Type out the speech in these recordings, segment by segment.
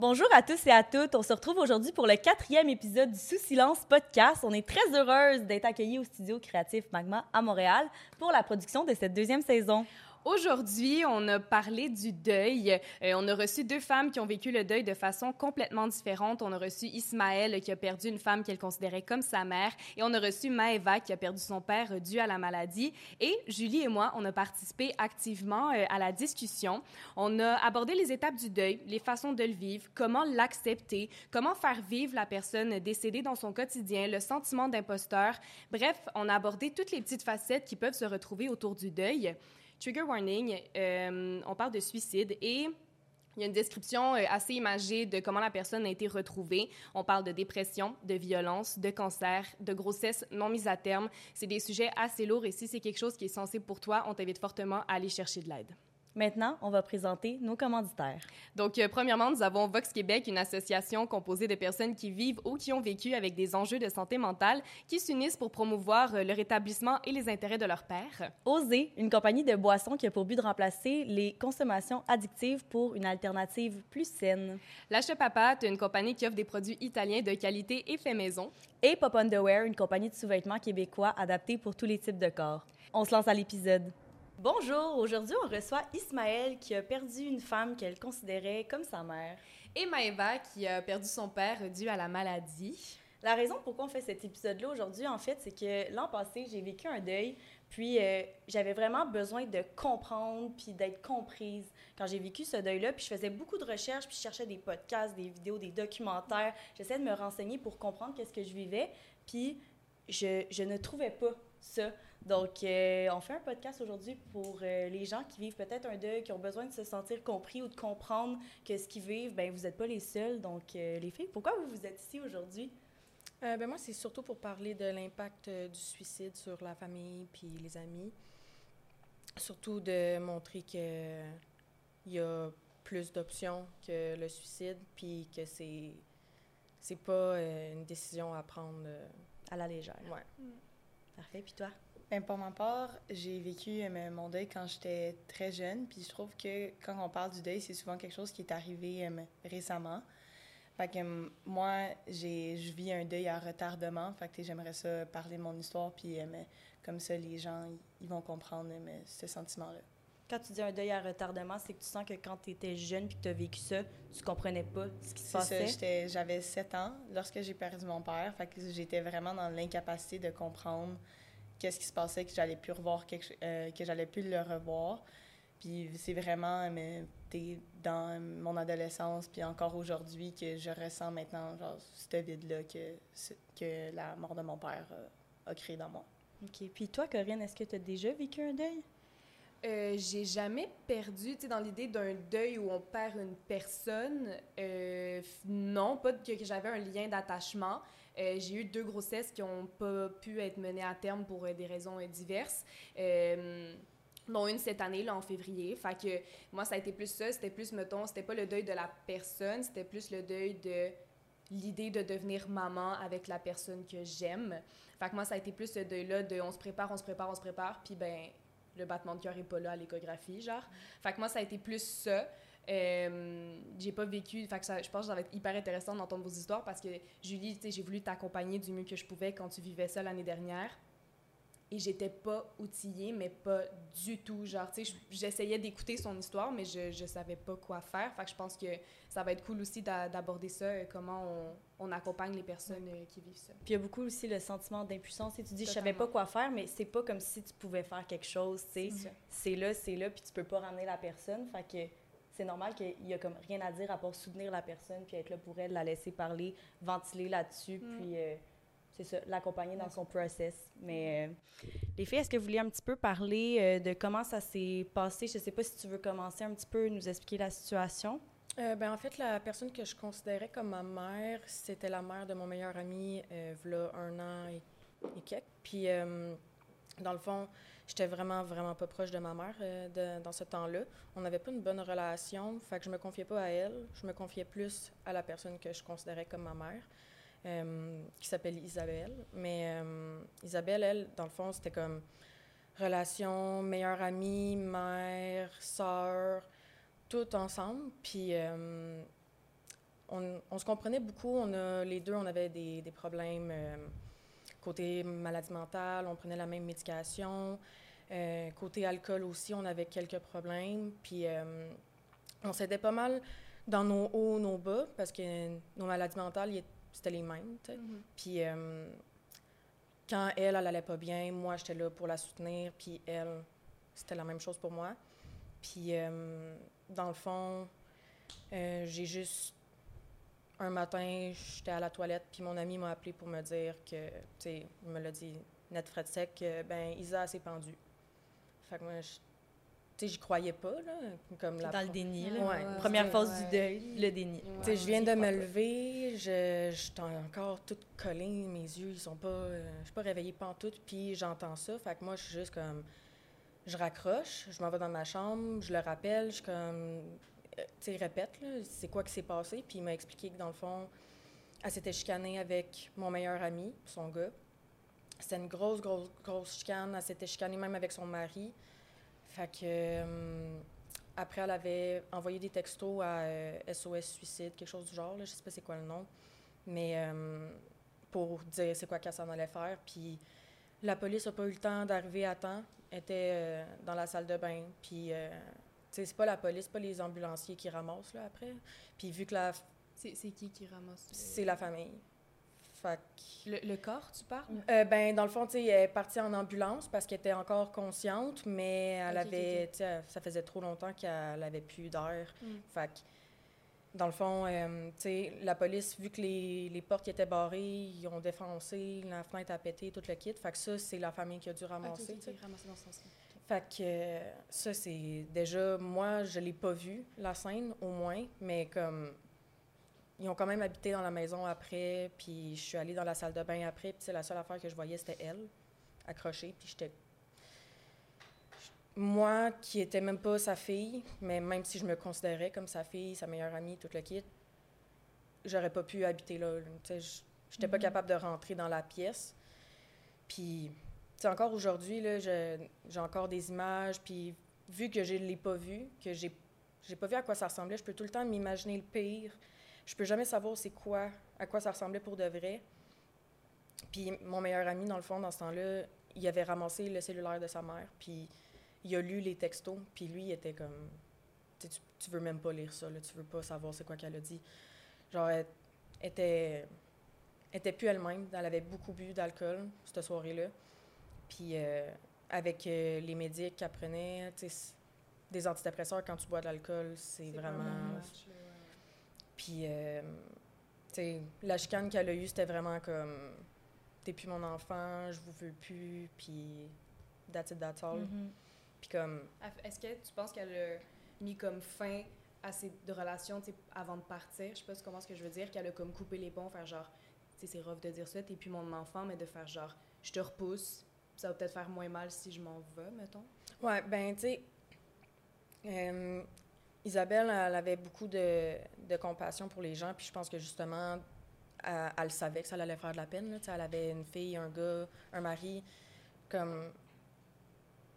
Bonjour à tous et à toutes. On se retrouve aujourd'hui pour le quatrième épisode du Sous Silence podcast. On est très heureuse d'être accueillis au studio créatif Magma à Montréal pour la production de cette deuxième saison. Aujourd'hui, on a parlé du deuil. Euh, on a reçu deux femmes qui ont vécu le deuil de façon complètement différente. On a reçu Ismaël qui a perdu une femme qu'elle considérait comme sa mère et on a reçu Maëva qui a perdu son père dû à la maladie. Et Julie et moi, on a participé activement euh, à la discussion. On a abordé les étapes du deuil, les façons de le vivre, comment l'accepter, comment faire vivre la personne décédée dans son quotidien, le sentiment d'imposteur. Bref, on a abordé toutes les petites facettes qui peuvent se retrouver autour du deuil. Trigger warning, euh, on parle de suicide et il y a une description euh, assez imagée de comment la personne a été retrouvée. On parle de dépression, de violence, de cancer, de grossesse non mise à terme. C'est des sujets assez lourds et si c'est quelque chose qui est sensible pour toi, on t'invite fortement à aller chercher de l'aide. Maintenant, on va présenter nos commanditaires. Donc, euh, premièrement, nous avons Vox Québec, une association composée de personnes qui vivent ou qui ont vécu avec des enjeux de santé mentale, qui s'unissent pour promouvoir euh, le rétablissement et les intérêts de leur père. Oser, une compagnie de boissons qui a pour but de remplacer les consommations addictives pour une alternative plus saine. L'achat Papat, une compagnie qui offre des produits italiens de qualité et fait maison. Et Pop Underwear, une compagnie de sous-vêtements québécois adaptés pour tous les types de corps. On se lance à l'épisode. Bonjour, aujourd'hui on reçoit Ismaël qui a perdu une femme qu'elle considérait comme sa mère. Et Maëva qui a perdu son père dû à la maladie. La raison pourquoi on fait cet épisode-là aujourd'hui, en fait, c'est que l'an passé, j'ai vécu un deuil, puis euh, j'avais vraiment besoin de comprendre puis d'être comprise quand j'ai vécu ce deuil-là. Puis je faisais beaucoup de recherches, puis je cherchais des podcasts, des vidéos, des documentaires. J'essayais de me renseigner pour comprendre qu'est-ce que je vivais, puis je, je ne trouvais pas ça. Donc, euh, on fait un podcast aujourd'hui pour euh, les gens qui vivent peut-être un deuil, qui ont besoin de se sentir compris ou de comprendre que ce qu'ils vivent, ben vous n'êtes pas les seuls. Donc, euh, les filles, pourquoi vous, vous êtes ici aujourd'hui? ben moi, c'est surtout pour parler de l'impact du suicide sur la famille puis les amis. Surtout de montrer qu'il y a plus d'options que le suicide, puis que c'est c'est pas une décision à prendre à la légère. Ouais. Mm. Parfait. Puis toi? Ben, pour ma part, j'ai vécu euh, mon deuil quand j'étais très jeune. Puis je trouve que quand on parle du deuil, c'est souvent quelque chose qui est arrivé euh, récemment. Fait que moi, j'ai, je vis un deuil à retardement. Fait que j'aimerais ça parler de mon histoire. Puis comme ça, les gens, ils vont comprendre ce sentiment-là. Quand tu dis un deuil à retardement, c'est que tu sens que quand tu étais jeune puis que tu as vécu ça, tu comprenais pas ce qui se passait? Ça, j'avais 7 ans lorsque j'ai perdu mon père. Fait que j'étais vraiment dans l'incapacité de comprendre qu'est-ce qui se passait, que j'allais plus revoir quelque, euh, que j'allais plus le revoir. Puis c'est vraiment mais, dans mon adolescence, puis encore aujourd'hui, que je ressens maintenant genre, ce vide-là que, que la mort de mon père a, créé dans moi. OK. Puis toi, Corinne, est-ce que tu as déjà vécu un deuil? Euh, j'ai jamais perdu, tu sais, dans l'idée d'un deuil où on perd une personne. Euh, non, pas que, que j'avais un lien d'attachement. Euh, j'ai eu deux grossesses qui n'ont pas pu être menées à terme pour euh, des raisons euh, diverses dont une cette année, là, en février. Fait que moi, ça a été plus ça. C'était plus, mettons, c'était pas le deuil de la personne, c'était plus le deuil de l'idée de devenir maman avec la personne que j'aime. Fait que moi, ça a été plus ce deuil-là de on se prépare, on se prépare, on se prépare, puis ben le battement de cœur est pas là à l'échographie, genre. Fait que moi, ça a été plus ça. Euh, j'ai pas vécu. Fait que ça, je pense que ça va être hyper intéressant d'entendre vos histoires parce que Julie, tu sais, j'ai voulu t'accompagner du mieux que je pouvais quand tu vivais ça l'année dernière. Et j'étais pas outillée, mais pas du tout. Genre, tu sais, j'essayais d'écouter son histoire, mais je, je savais pas quoi faire. Fait que je pense que ça va être cool aussi d'aborder ça, euh, comment on, on, accompagne les personnes euh, qui vivent ça. Puis il y a beaucoup aussi le sentiment d'impuissance. Et tu dis, je savais pas quoi faire, mais c'est pas comme si tu pouvais faire quelque chose, tu sais. C'est là, c'est là, puis tu peux pas ramener la personne. Fait que c'est normal qu'il y a comme rien à dire à part soutenir la personne, puis être là pour elle, la laisser parler, ventiler là-dessus, mm. puis euh, c'est ça, l'accompagner dans son process. Mais euh, les filles, est-ce que vous vouliez un petit peu parler euh, de comment ça s'est passé? Je sais pas si tu veux commencer un petit peu, nous expliquer la situation. Euh, ben, en fait, la personne que je considérais comme ma mère, c'était la mère de mon meilleur ami, euh, v'là un an et, et quelques. Puis, euh, dans le fond, j'étais vraiment, vraiment pas proche de ma mère euh, dans ce temps-là. On n'avait pas une bonne relation, fait que je me confiais pas à elle. Je me confiais plus à la personne que je considérais comme ma mère, euh, qui s'appelle Isabelle. Mais euh, Isabelle, elle, dans le fond, c'était comme relation, meilleure amie, mère, sœur, tout ensemble. Puis on, on se comprenait beaucoup. On a, les deux, on avait des, des problèmes côté maladie mentale, on prenait la même médication. Euh, côté alcool aussi, on avait quelques problèmes. Puis euh, on s'aidait pas mal dans nos hauts, nos bas, parce que nos maladies mentales, c'était les mêmes. sais. Puis euh, quand elle, elle allait pas bien, moi, j'étais là pour la soutenir, puis elle, c'était la même chose pour moi. Puis dans le fond, j'ai juste... Un matin, j'étais à la toilette, puis mon ami m'a appelé pour me dire que, tu sais, il me l'a dit net frais de sec, que, ben, Isa s'est pendue. Fait que moi, je- tu sais, j'y croyais pas, là, comme la... Dans le déni, là. Ouais, ouais, Première phase ouais. du deuil, le déni. Tu sais, je viens de me lever, je, je suis encore toute collée, mes yeux, ils sont pas... euh, je suis pas réveillée pantoute, puis j'entends ça. Fait que moi, je suis juste comme... Je raccroche, je m'en vais dans ma chambre, je le rappelle, je suis comme... euh, tu répète, c'est quoi qui s'est passé. Puis il m'a expliqué que, dans le fond, elle s'était chicanée avec mon meilleur ami, son gars. C'était une grosse, grosse, grosse chicane. Elle s'était chicanée même avec son mari. Fait que... euh, après, elle avait envoyé des textos à euh, SOS Suicide, quelque chose du genre, là, je sais pas c'est quoi le nom, mais euh, pour dire c'est quoi qu'elle s'en allait faire. Puis la police n'a pas eu le temps d'arriver à temps, Elle était euh, dans la salle de bain, puis euh, c'est pas la police, pas les ambulanciers qui ramassent là, après. Puis vu que la, C'est qui qui ramasse? c'est la famille. Fait que- Le, le corps, tu parles? Euh, ben, dans le fond, tu sais, elle est partie en ambulance parce qu'elle était encore consciente, mais elle avait, ok. tu sais, ça faisait trop longtemps qu'elle avait plus d'air. Mm. Fait que, dans le fond, euh, tu sais, la police, vu que les, les portes étaient barrées, ils ont défoncé, la fenêtre a pété, tout le kit. Fait que ça, c'est la famille qui a dû ramasser, tu sais. ramasser dans ce sens-là. Fait que ça, c'est déjà, moi, je l'ai pas vu, la scène, au moins, mais comme, ils ont quand même habité dans la maison après, puis je suis allée dans la salle de bain après, puis c'est la seule affaire que je voyais, c'était elle, accrochée, puis j'étais... Moi, qui étais même pas sa fille, mais même si je me considérais comme sa fille, sa meilleure amie, tout le kit, j'aurais pas pu habiter là. là. Tu sais, j- j'étais pas Mhm. capable de rentrer dans la pièce. Puis, encore aujourd'hui, j'ai encore des images, puis vu que je l'ai pas vu, que j'ai j'ai pas vu à quoi ça ressemblait, je peux tout le temps m'imaginer le pire. Je peux jamais savoir c'est quoi, à quoi ça ressemblait pour de vrai. Puis mon meilleur ami, dans le fond, dans ce temps-là, il avait ramassé le cellulaire de sa mère, puis il a lu les textos, puis lui, il était comme... Tu, tu, veux même pas lire ça, là, tu veux pas savoir c'est quoi qu'elle a dit. Genre, elle était, était plus elle-même. Elle avait beaucoup bu d'alcool cette soirée-là. Puis euh, avec euh, les médics qu'elle prenait, tu sais, c- des antidépresseurs, quand tu bois de l'alcool, c'est vraiment... Puis, euh, tu sais, la chicane qu'elle a eue, c'était vraiment comme T'es plus mon enfant, je vous veux plus, puis that's it, that's all. Mhm. Puis comme, Est-ce que tu penses qu'elle a mis comme fin à ces de relations avant de partir? Je sais pas comprends ce que je veux dire, qu'elle a comme coupé les ponts, faire genre, tu sais, c'est rough de dire ça, t'es plus mon enfant, mais de faire genre, je te repousse, ça va peut-être faire moins mal si je m'en vais, mettons. ouais, ben, tu sais, euh, Isabelle, elle avait beaucoup de, de compassion pour les gens, puis je pense que justement, elle, elle savait que ça allait faire de la peine. Là, elle avait une fille, un gars, un mari, comme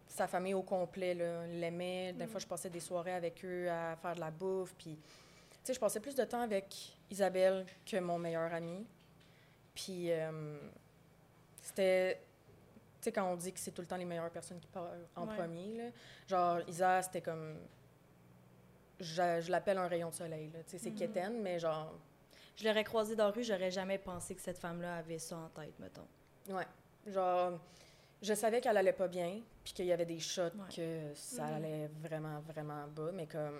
sa famille au complet l'aimait. Des Mm. fois, je passais des soirées avec eux à faire de la bouffe, puis tu sais, je passais plus de temps avec Isabelle que mon meilleur ami. Puis euh, c'était, tu sais, quand on dit que c'est tout le temps les meilleures personnes qui parlent en Ouais. premier, là, genre Isa, c'était comme, je, je l'appelle un rayon de soleil, là, tu sais, c'est quétaine, mais genre, Je l'aurais croisée dans la rue, j'aurais jamais pensé que cette femme-là avait ça en tête, mettons. Ouais. Genre, je savais qu'elle allait pas bien, puis qu'il y avait des shots Ouais. que ça Mhm. allait vraiment, vraiment bas, mais comme.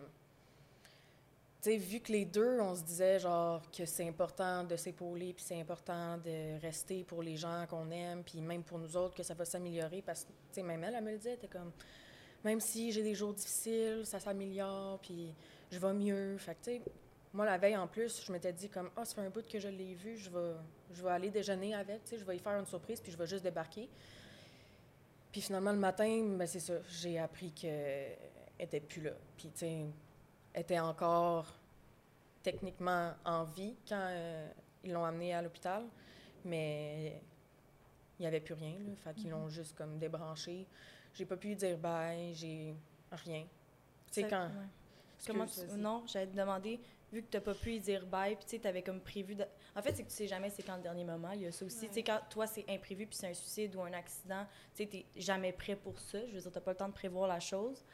Sais, vu que les deux, on se disait, genre, que c'est important de s'épauler, puis c'est important de rester pour les gens qu'on aime, puis même pour nous autres, que ça va s'améliorer, parce que, même elle, elle me le disait, était comme. Même si j'ai des jours difficiles, ça s'améliore, puis je vais mieux. Fait que, moi, la veille, en plus, je m'étais dit comme, ah, ça fait un bout que je l'ai vu, je vais, je vais aller déjeuner avec, tu je vais y faire une surprise, puis je vais juste débarquer. Puis finalement, le matin, ben, c'est ça, j'ai appris qu'elle était plus là. Puis, était encore techniquement en vie quand euh, ils l'ont amenée à l'hôpital, mais il n'y avait plus rien, là. Fait qu'ils l'ont juste comme débranché. J'ai pas pu dire bye, j'ai rien. Tu sais, quand... ouais. Comment tu- Excuse, vas-y. Non, j'allais te demander, vu que tu n'as pas pu y dire bye, puis tu avais comme prévu. de- En fait, c'est que tu sais jamais c'est quand le dernier moment. Il y a ça aussi. Tu sais, quand toi, c'est imprévu, puis c'est un suicide ou un accident, tu sais, tu jamais prêt pour ça. Je veux dire, tu pas le temps de prévoir la chose.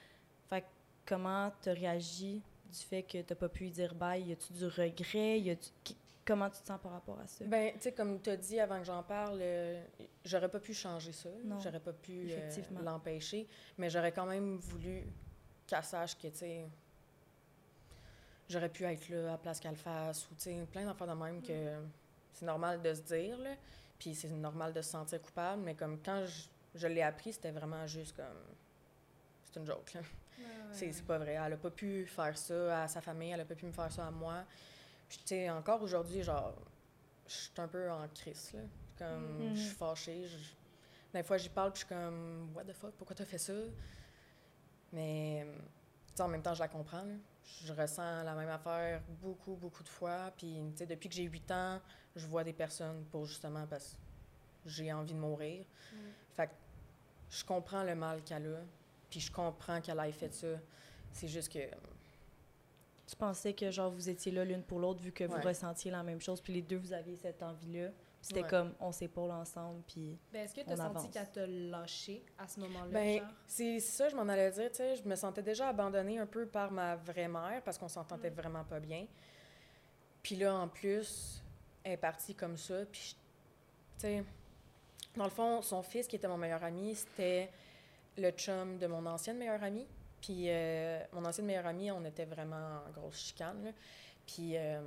Comment tu réagi du fait que tu pas pu dire bye? Y a-tu du regret? Y a-tu- qui- Comment tu te sens par rapport à ça? Ben, tu sais, comme tu as dit avant que j'en parle, euh, j'aurais pas pu changer ça. Non, J'aurais pas pu euh, l'empêcher. Mais j'aurais quand même voulu qu'elle sache que, tu sais, j'aurais pu être là à la place qu'elle fasse ou, tu sais, plein d'enfants de même que c'est normal de se dire, là. Puis c'est normal de se sentir coupable. Mais comme quand je, je l'ai appris, c'était vraiment juste comme. C'est une joke, là. C'est c'est pas vrai. Elle a pas pu faire ça à sa famille, elle a pas pu me faire ça à moi. Puis, tu sais, encore aujourd'hui, genre, je suis un peu en crise, là. Comme, Mhm. je suis fâchée. Des fois, j'y parle, puis je suis comme, what the fuck, pourquoi t'as fait ça? Mais, tu sais, en même temps, je la comprends, là. Je ressens la même affaire beaucoup, beaucoup de fois. Puis, tu sais, depuis que j'ai 8 ans, je vois des personnes pour justement parce que j'ai envie de mourir. Mm. Fait que je comprends le mal qu'elle a, puis je comprends qu'elle ait fait ça. C'est juste que, Tu pensais que genre vous étiez là l'une pour l'autre vu que vous ressentiez la même chose, puis les deux vous aviez cette envie-là. C'était Ouais. comme on s'épaule ensemble, puis Ben, est-ce que tu as senti qu'elle t'a lâché à ce moment-là? Ben, c'est ça, je m'en allais dire, tu sais, je me sentais déjà abandonnée un peu par ma vraie mère parce qu'on s'entendait Mm. vraiment pas bien. Puis là, en plus, elle est partie comme ça, puis, je- tu sais, dans le fond, son fils, qui était mon meilleur ami, c'était le chum de mon ancienne meilleure amie. Puis euh, mon ancienne meilleure amie, on était vraiment en grosse chicane, là. Puis euh,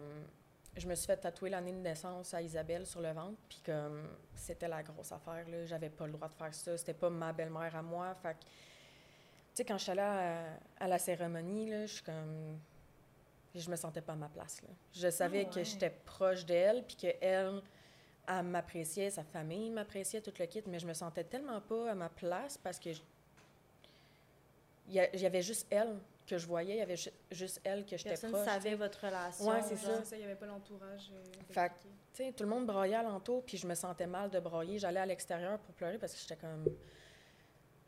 je me suis fait tatouer l'année de naissance à Isabelle sur le ventre, puis comme c'était la grosse affaire, là, j'avais pas le droit de faire ça, c'était pas ma belle-mère à moi, fait que, tu sais, quand je suis allée à, à la cérémonie, là, je suis comme... Je me sentais pas à ma place, là. Je savais que ouais. j'étais proche d'elle, puis qu'elle, elle m'appréciait, sa famille m'appréciait, tout le kit, mais je me sentais tellement pas à ma place parce que je- il y, avait juste elle que je voyais, il y avait ju- juste elle que j'étais personne proche. savait votre relation. Ouais, c'est ça. il n'y avait pas l'entourage. euh, Fait. Tu sais, tout le monde broyait alentour, puis je me sentais mal de broyer. J'allais à l'extérieur pour pleurer parce que j'étais comme.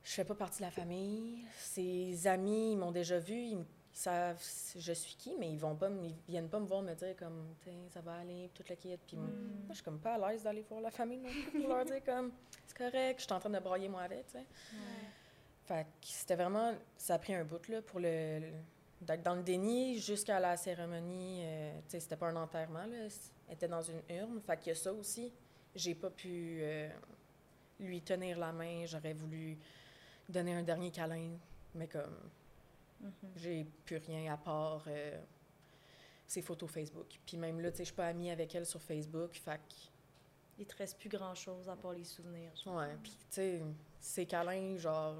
Je fais pas partie de la famille. Ses amis, ils m'ont déjà vu, ils, me- ils savent je suis qui, mais ils vont pas, me- ils viennent pas me voir me dire comme, ça va aller, toute la quête. Puis moi, Mm. je suis comme pas à l'aise d'aller voir la famille non plus pour leur dire comme, c'est correct, je suis en train de broyer moi avec, tu sais. Fait que c'était vraiment. Ça a pris un bout, là, pour le. d'être dans le déni jusqu'à la cérémonie. euh, tu sais, c'était pas un enterrement, là. Elle était dans une urne. Fait qu'il y a ça aussi. J'ai pas pu euh, lui tenir la main. J'aurais voulu donner un dernier câlin. Mais comme. Mhm. J'ai plus rien à part. euh, ses photos Facebook. Puis même là, tu sais, je suis pas amie avec elle sur Facebook. Que. Il te reste plus grand-chose à part les souvenirs. genre. Ouais, puis tu sais, ces câlins, genre,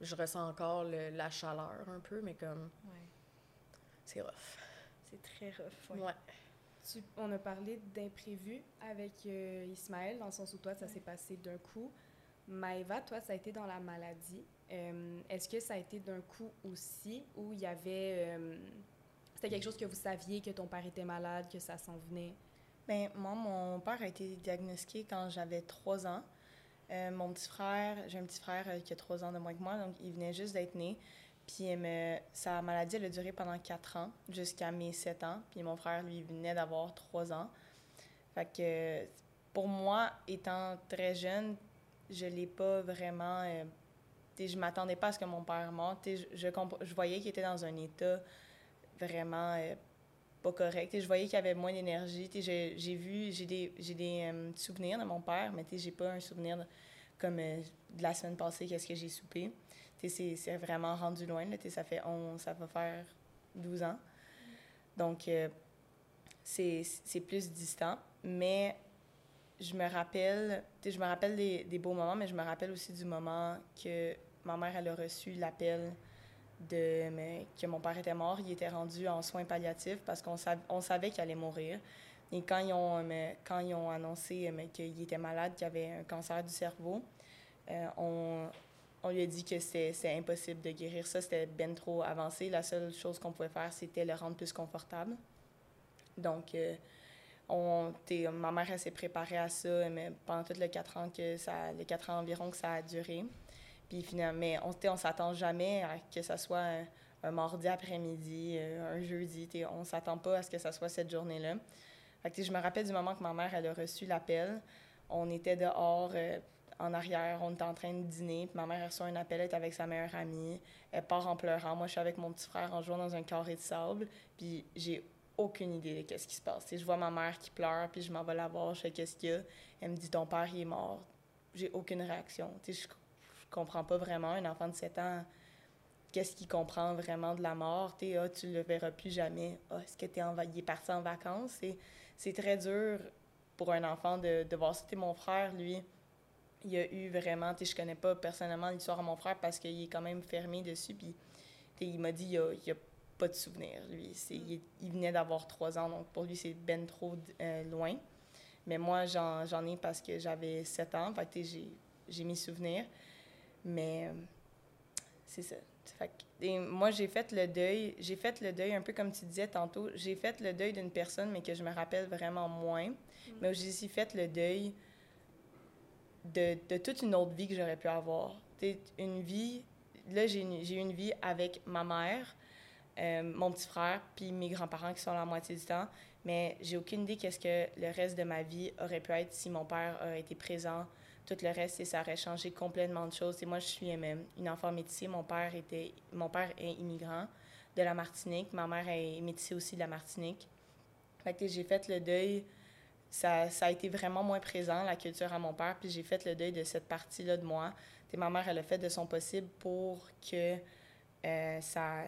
je, ressens encore le- la chaleur un peu, mais comme, Ouais. c'est rough. C'est très rough. ouais. Ouais. Tu- on a parlé d'imprévu avec euh, Ismaël, dans le sens où toi, ça s'est passé d'un coup. Maëva, toi, ça a été dans la maladie. Euh, Est-ce que ça a été d'un coup aussi, où il y avait... euh, C'était quelque chose que vous saviez, que ton père était malade, que ça s'en venait? Ben, moi, mon père a été diagnostiqué quand j'avais trois ans. Euh, mon petit frère, j'ai un petit frère euh, qui a trois ans de moins que moi, donc il venait juste d'être né. Puis me- sa maladie, elle a duré pendant quatre ans, jusqu'à mes sept ans. Puis mon frère, lui, venait d'avoir trois ans. Fait que pour moi, étant très jeune, je l'ai pas vraiment... euh, je m'attendais pas à ce que mon père meure. Je, voyais qu'il était dans un état vraiment euh, pas correct. Sais, je voyais qu'il avait moins d'énergie. J'ai vu, j'ai des, des euh, souvenirs de mon père, mais j'ai pas un souvenir comme euh, de la semaine passée, qu'est-ce que j'ai soupé. C'est vraiment rendu loin. Là, ça fait 11, ça va faire 12 ans. Donc, euh, c'est plus distant. Mais je me rappelle, je me rappelle des, des beaux moments, mais je me rappelle aussi du moment que ma mère, elle a reçu l'appel de, mais, que mon père était mort. Il était rendu en soins palliatifs parce qu'on on savait qu'il allait mourir. Et quand ils ont, mais, quand ils ont annoncé qu'il était malade, qu'il avait un cancer du cerveau, euh, on, on lui a dit que c'était impossible de guérir ça, c'était bien trop avancé. La seule chose qu'on pouvait faire, c'était le rendre plus confortable. Donc, euh, on, ma mère s'est préparée à ça mais pendant tous les quatre les quatre ans environ que ça a duré. Puis finalement, mais on ne s'attend jamais à que ça soit un, mardi après-midi, euh, un jeudi. On s'attend pas à ce que ça soit cette journée-là. je me rappelle du moment que ma mère a reçu l'appel. On était dehors. Euh, en arrière, on était en train de dîner, ma mère reçoit un appel, elle est avec sa meilleure amie, elle part en pleurant. Moi, je suis avec mon petit frère en jouant dans un carré de sable, puis j'ai aucune idée de qu'est-ce qui se passe. je vois ma mère qui pleure, puis je m'en vais la voir, je sais qu'est-ce qu'il y a? Elle me dit ton père il est mort. J'ai aucune réaction. je, je comprends pas vraiment un enfant de 7 ans. Qu'est-ce qu'il comprend vraiment de la mort? Tu ah, tu le verras plus jamais. Ah, est-ce que il est parti en vacances? C'est très dur pour un enfant de, de voir ça. mon frère, lui, il a eu vraiment, je connais pas personnellement l'histoire de mon frère parce qu'il est quand même fermé dessus. Puis il m'a dit, il a, a pas de souvenir, lui. Il, venait d'avoir trois ans, donc pour lui, c'est ben trop euh, loin. Mais moi, j'en ai parce que j'avais sept ans, fait j'ai mes souvenirs. Mais euh, c'est ça. et moi, j'ai fait le deuil. J'ai fait le deuil, un peu comme tu disais tantôt, j'ai fait le deuil d'une personne, mais que je me rappelle vraiment moins. Mm. Mais j'ai aussi fait le deuil de, de, toute une autre vie que j'aurais pu avoir. une vie, là, j'ai eu une vie avec ma mère, euh, mon petit frère, puis mes grands-parents qui sont la moitié du temps. Mais j'ai aucune idée qu'est-ce que le reste de ma vie aurait pu être si mon père aurait été présent. Tout le reste, ça aurait changé complètement de choses. Et moi, je suis même une enfant métissée. Mon père, était, mon père est immigrant de la Martinique. Ma mère est métissée aussi de la Martinique. J'ai fait le deuil ça, a été vraiment moins présent, la culture à mon père, puis j'ai fait le deuil de cette partie-là de moi. Ma mère, elle a fait de son possible pour que euh, ça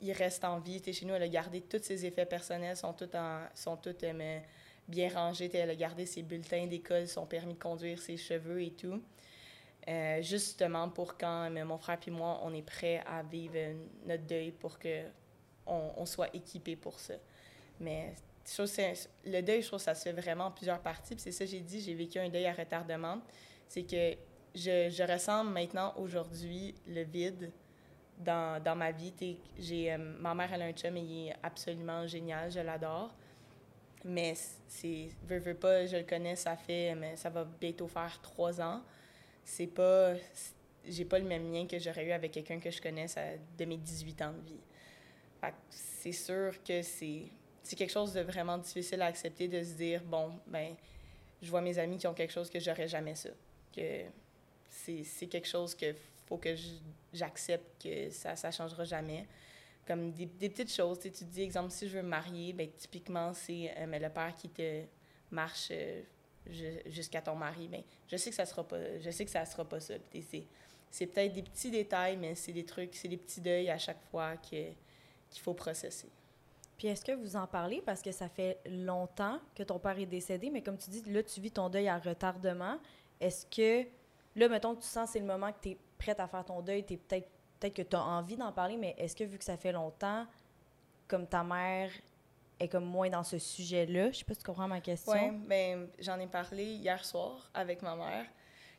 il reste en vie. chez nous, elle a gardé tous ses effets personnels, sont tous, sont tous euh, bien rangés. elle a gardé ses bulletins d'école, son permis de conduire, ses cheveux et tout. Euh, justement pour quand mon frère et moi, on est prêts à vivre notre deuil pour que on, soit équipés pour ça. Mais le deuil, je trouve ça se fait vraiment en plusieurs parties. c'est ça que j'ai dit, j'ai vécu un deuil à retardement. C'est que je, ressens maintenant, aujourd'hui, le vide dans, dans ma vie. J'ai, euh, ma mère, elle a un chum et il est absolument génial, je l'adore. Mais c'est, veux, veux pas, je le connais, ça fait, mais ça va bientôt faire trois ans. C'est pas, j'ai pas le même lien que j'aurais eu avec quelqu'un que je connais de mes 18 ans de vie. c'est sûr que c'est c'est quelque chose de vraiment difficile à accepter de se dire bon ben je vois mes amis qui ont quelque chose que j'aurais jamais ça que c'est quelque chose que faut que j'accepte que ça ça changera jamais comme des, petites choses. Tu te dis exemple si je veux me marier ben typiquement c'est euh, le père qui te marche euh, jusqu'à ton mari ben je sais que ça sera pas je sais que ça sera pas ça. C'est peut-être des petits détails mais c'est des trucs c'est des petits deuils à chaque fois que qu'il faut processer. Puis est-ce que vous en parlez? Parce que ça fait longtemps que ton père est décédé, mais comme tu dis, là, tu vis ton deuil à retardement. Est-ce que, là, mettons que tu sens c'est le moment que tu es prête à faire ton deuil, es peut-être peut-être que tu as envie d'en parler, mais est-ce que vu que ça fait longtemps, comme ta mère est comme moins dans ce sujet-là, je sais pas si tu comprends ma question. Oui, ben j'en ai parlé hier soir avec ma mère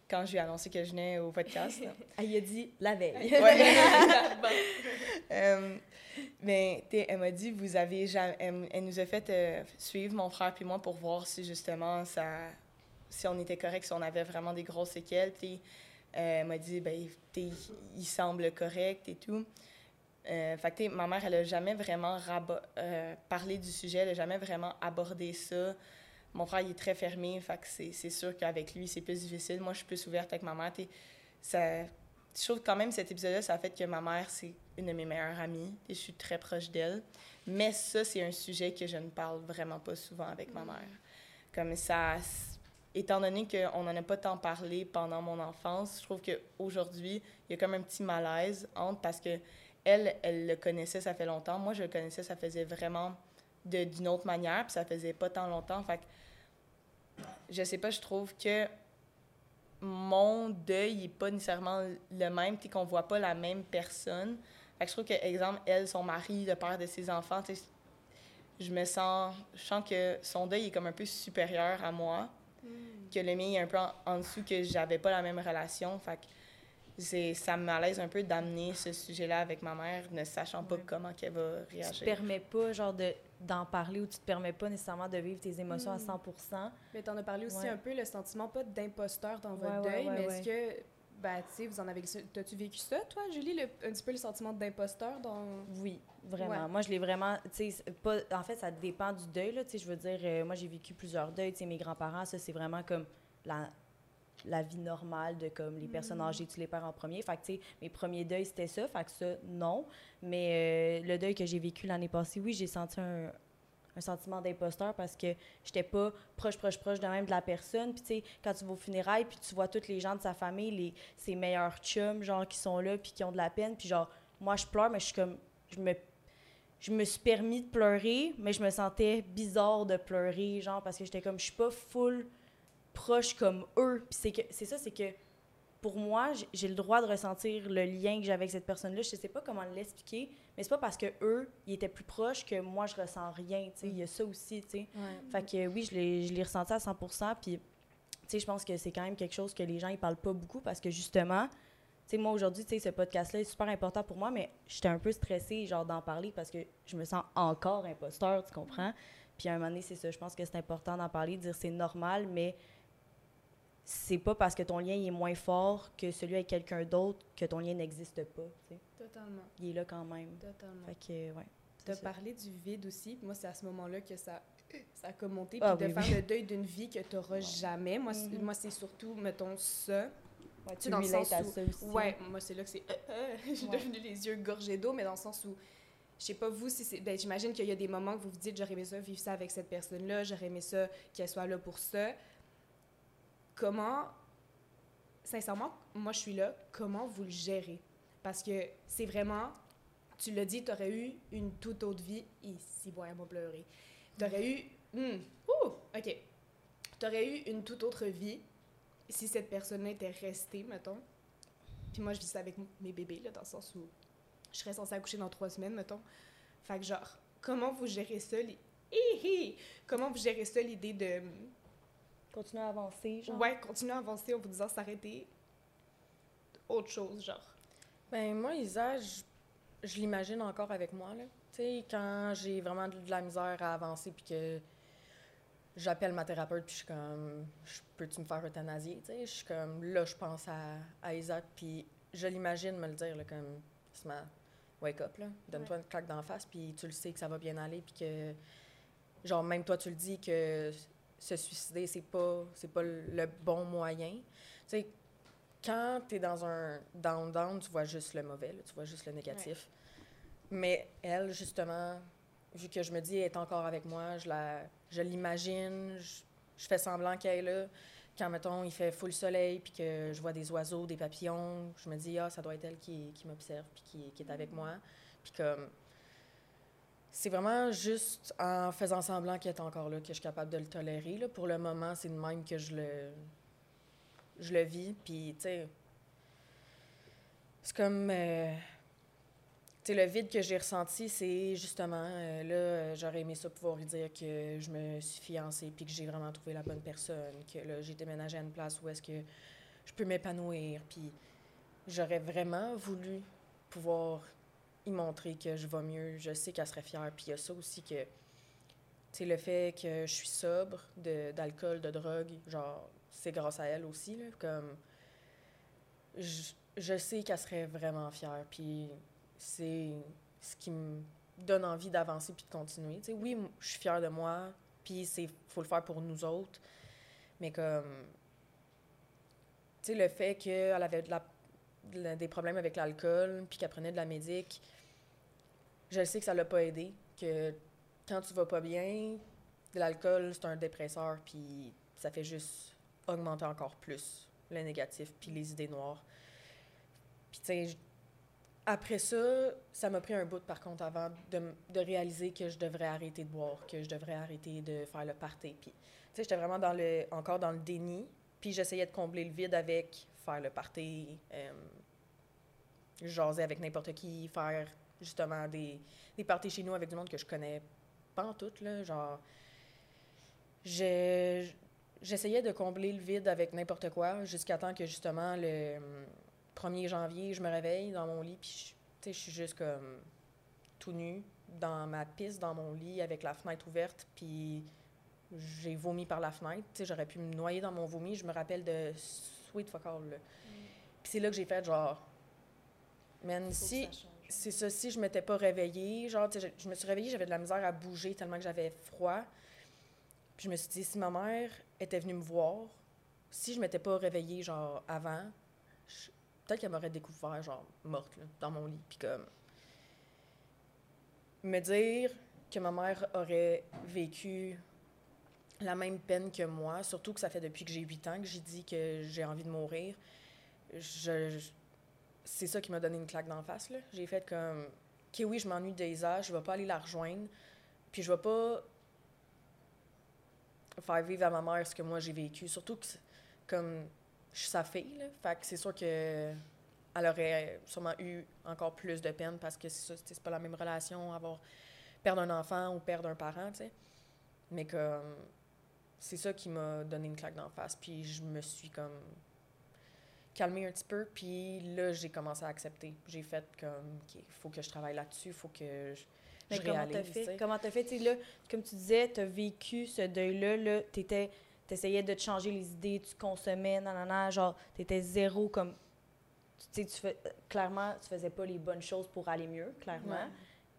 quand je lui ai annoncé que je venais au podcast. Elle a dit la veille. euh, mais elle m'a dit, vous avez jamais, elle, nous a fait euh, suivre mon frère puis moi pour voir si justement ça, si on était correct, si on avait vraiment des grosses séquelles. Elle m'a dit, ben, il semble correct et tout. Euh, fait ma mère, elle n'a jamais vraiment euh, parlé du sujet, elle n'a jamais vraiment abordé ça. Mon frère, il est très fermé, fait c'est sûr qu'avec lui, c'est plus difficile. Moi, je suis plus ouverte avec ma mère. Ça, je trouve quand même cet épisode-là, ça fait que ma mère, c'est une de mes meilleures amies et je suis très proche d'elle. Mais ça, c'est un sujet que je ne parle vraiment pas souvent avec ma mère. Comme ça, étant donné qu'on n'en a pas tant parlé pendant mon enfance, je trouve qu'aujourd'hui, il y a comme un petit malaise entre parce que elle, elle le connaissait, ça fait longtemps. Moi, je le connaissais, ça faisait vraiment d'une autre manière, puis ça faisait pas tant longtemps. Fait que, je sais pas, je trouve que mon deuil n'est pas nécessairement le même, puis qu'on voit pas la même personne. Fait je trouve que, exemple, elle, son mari, le père de ses enfants, je me sens, je sens que son deuil est comme un peu supérieur à moi, que le mien est un peu en, en dessous, que j'avais pas la même relation. Fait que c'est, ça me malaise un peu d'amener ce sujet-là avec ma mère, ne sachant pas Ouais. comment qu'elle va Tu te réagir. permets pas, genre, de, d'en parler ou tu te permets pas nécessairement de vivre tes émotions à Mm. 100 Mais t'en as parlé aussi Ouais. un peu, le sentiment pas d'imposteur dans votre Ouais, ouais, deuil, ouais, mais ouais. est-ce que, ben, tu sais, vous en avez... T'as-tu vécu ça, toi, Julie, le- un petit peu le sentiment d'imposteur dans... Oui, vraiment. Ouais. Moi, je l'ai vraiment. Tu sais, c'est pas. En fait, ça dépend du deuil, là. Tu sais, je veux dire, euh, moi, j'ai vécu plusieurs deuils. Tu sais, mes grands-parents, ça, c'est vraiment comme la, la vie normale de comme les personnes Mm. âgées, tu les perds en premier. Fait que, tu sais, mes premiers deuils, c'était ça. Fait que ça, non. Mais euh, le deuil que j'ai vécu l'année passée, oui, j'ai senti un, un sentiment d'imposteur parce que j'étais pas proche, proche, proche de même de la personne. Puis, tu sais, quand tu vas aux funérailles, puis tu vois tous les gens de sa famille, les, ses meilleurs chums, genre, qui sont là, puis qui ont de la peine. Puis, genre, moi, je pleure, mais je suis comme. Je me, je me suis permis de pleurer, mais je me sentais bizarre de pleurer, genre, parce que j'étais comme. Je suis pas full proche comme eux. Puis, c'est ça, c'est que. Pour moi, j'ai- j'ai le droit de ressentir le lien que j'avais avec cette personne-là. Je sais pas comment l'expliquer, mais c'est pas parce que eux, ils étaient plus proches que moi, je ressens rien. Il y a ça aussi, tu sais. Fait que oui, je l'ai, ressenti à 100 Puis, je pense que c'est quand même quelque chose que les gens, ils parlent pas beaucoup parce que justement, moi aujourd'hui, ce podcast-là est super important pour moi, mais j'étais un peu stressée, genre, d'en parler parce que je me sens encore imposteur, tu comprends? Puis à un moment donné, c'est ça, je pense que c'est important d'en parler, de dire c'est normal, mais c'est pas parce que ton lien est moins fort que celui avec quelqu'un d'autre que ton lien n'existe pas, tu. Totalement, Il est là quand même. totalement. Fait que, ouais. T'as c'est ça. parlé du vide aussi. Moi, c'est à ce moment-là que ça, ça a comme monté. Puis Ah de oui, faire oui. le deuil d'une vie que t'auras jamais. Moi, c'est- Mhm. moi c'est surtout, mettons, ça. Ouais, tu dans le sens où- ça aussi. Ouais, moi, c'est là que c'est... J'ai Ouais. devenu les yeux gorgés d'eau, mais dans le sens où... Je sais pas, vous, si c'est... Ben, j'imagine qu'il y a des moments que vous vous dites, j'aurais aimé ça, vivre ça avec cette personne-là, j'aurais aimé ça, qu'elle soit là pour ça. Comment... Sincèrement, moi, je suis là. Comment vous le gérez? Parce que c'est vraiment... Tu l'as dit, t'aurais eu une toute autre vie. Ici, bon, elle m'a pleuré. T'aurais eu... Hmm, ouh, OK. T'aurais eu une toute autre vie si cette personne-là était restée, mettons. Puis moi, je vis ça avec mes bébés, là, dans le sens où je serais censée accoucher dans trois semaines, mettons. Fait que, genre, comment vous gérez ça? hi! Comment vous gérez ça, l'idée de... Continuer à avancer, genre? Ouais, continuer à avancer en vous disant s'arrêter. Autre chose, genre. Ben moi, Isa, je, je l'imagine encore avec moi, là. Tu sais, quand j'ai vraiment de la misère à avancer, puis que j'appelle ma thérapeute, puis je suis comme, peux-tu me faire euthanasier, tu sais? Je suis comme, là, je pense à, à Isaac, puis je l'imagine me le dire, là, comme, c'est ma wake up, là. Donne-toi une claque d'en face, puis tu le sais que ça va bien aller, puis que, genre, même toi, tu le dis que se suicider, c'est pas, c'est pas le bon moyen. Tu sais, quand tu es dans un down-down, tu vois juste le mauvais, là, tu vois juste le négatif. Mais elle, justement, vu que je me dis, elle est encore avec moi, je la, je l'imagine, je, je fais semblant qu'elle est là. Quand, mettons, il fait full soleil, puis que je vois des oiseaux, des papillons, je me dis, ah, ça doit être elle qui, qui m'observe, puis qui, qui est avec moi. Puis comme... C'est vraiment juste en faisant semblant qu'elle est encore là que je suis capable de le tolérer. Là. Pour le moment, c'est de même que je le, je le vis. Puis, tu sais, c'est comme. euh, tu sais, le vide que j'ai ressenti, c'est justement, euh, là, j'aurais aimé ça pouvoir lui dire que je me suis fiancée, puis que j'ai vraiment trouvé la bonne personne, que là, j'ai déménagé à une place où est-ce que je peux m'épanouir. Puis, j'aurais vraiment voulu pouvoir y montrer que je vais mieux. Je sais qu'elle serait fière. Puis, il y a ça aussi que. Tu le fait que je suis sobre d'alcool, de, drogue, genre, c'est grâce à elle aussi, là. Comme. Je, je sais qu'elle serait vraiment fière. Puis c'est ce qui me donne envie d'avancer puis de continuer. Tu sais, oui, je suis fière de moi, puis c'est faut le faire pour nous autres. Mais comme. Tu sais, le fait qu'elle avait de la, des problèmes avec l'alcool, puis qu'elle prenait de la médic, je sais que ça l'a pas aidé. Que quand tu vas pas bien, de l'alcool, c'est un dépresseur, puis ça fait juste augmenter encore plus le négatif, puis les idées noires. Puis, tu sais, après ça, ça m'a pris un bout, par contre, avant de réaliser que je devrais arrêter de boire, que je devrais arrêter de faire le party. Puis, tu sais, j'étais vraiment dans le, encore dans le déni. Puis, j'essayais de combler le vide avec faire le party, euh, jaser avec n'importe qui, faire justement des, des parties chez nous avec du monde que je connais pas en tout, là. Genre, j'essayais de combler le vide avec n'importe quoi jusqu'à temps que justement le hum, 1er janvier, je me réveille dans mon lit, puis je- suis juste comme tout nu dans ma piste, dans mon lit, avec la fenêtre ouverte, puis j'ai vomi par la fenêtre. J'aurais pu me noyer dans mon vomi. Je me rappelle de Sweet Fuck All, là. Puis c'est là que j'ai fait genre, man, si, c'est ça, si je m'étais pas réveillée, genre, je, je me suis réveillée, j'avais de la misère à bouger tellement que j'avais froid. Puis je me suis dit, si ma mère était venue me voir, si je m'étais pas réveillée, genre, avant, je- peut-être qu'elle m'aurait découvert, genre, morte, là, dans mon lit. Puis comme. Me dire que ma mère aurait vécu la même peine que moi, surtout que ça fait depuis que j'ai 8 ans que j'ai dit que j'ai envie de mourir. C'est ça qui m'a donné une claque d'en face. Là. J'ai fait comme, OK, oui, je m'ennuie d'Isa, je vais pas aller la rejoindre, puis je vais pas faire vivre à ma mère ce que moi j'ai vécu. Surtout que, comme, je suis sa fille, là. Fait que c'est sûr que elle aurait sûrement eu encore plus de peine parce que c'est ça, c'est pas la même relation, avoir perdre un enfant ou perdre un parent, tu sais. Mais comme, c'est ça qui m'a donné une claque d'en face. Puis je me suis comme calmée un petit peu, puis là, j'ai commencé à accepter. J'ai fait comme, OK, il faut que je travaille là-dessus, il faut que je, Mais je comment réalise, fait? Comment t'as fait? Là, comme tu disais, t'as vécu ce deuil-là, là, t'étais... T'essayais de te changer les idées, tu consommais, nanana, genre, t'étais zéro comme... Tu sais, tu fais... clairement, tu faisais pas les bonnes choses pour aller mieux, clairement. Ouais.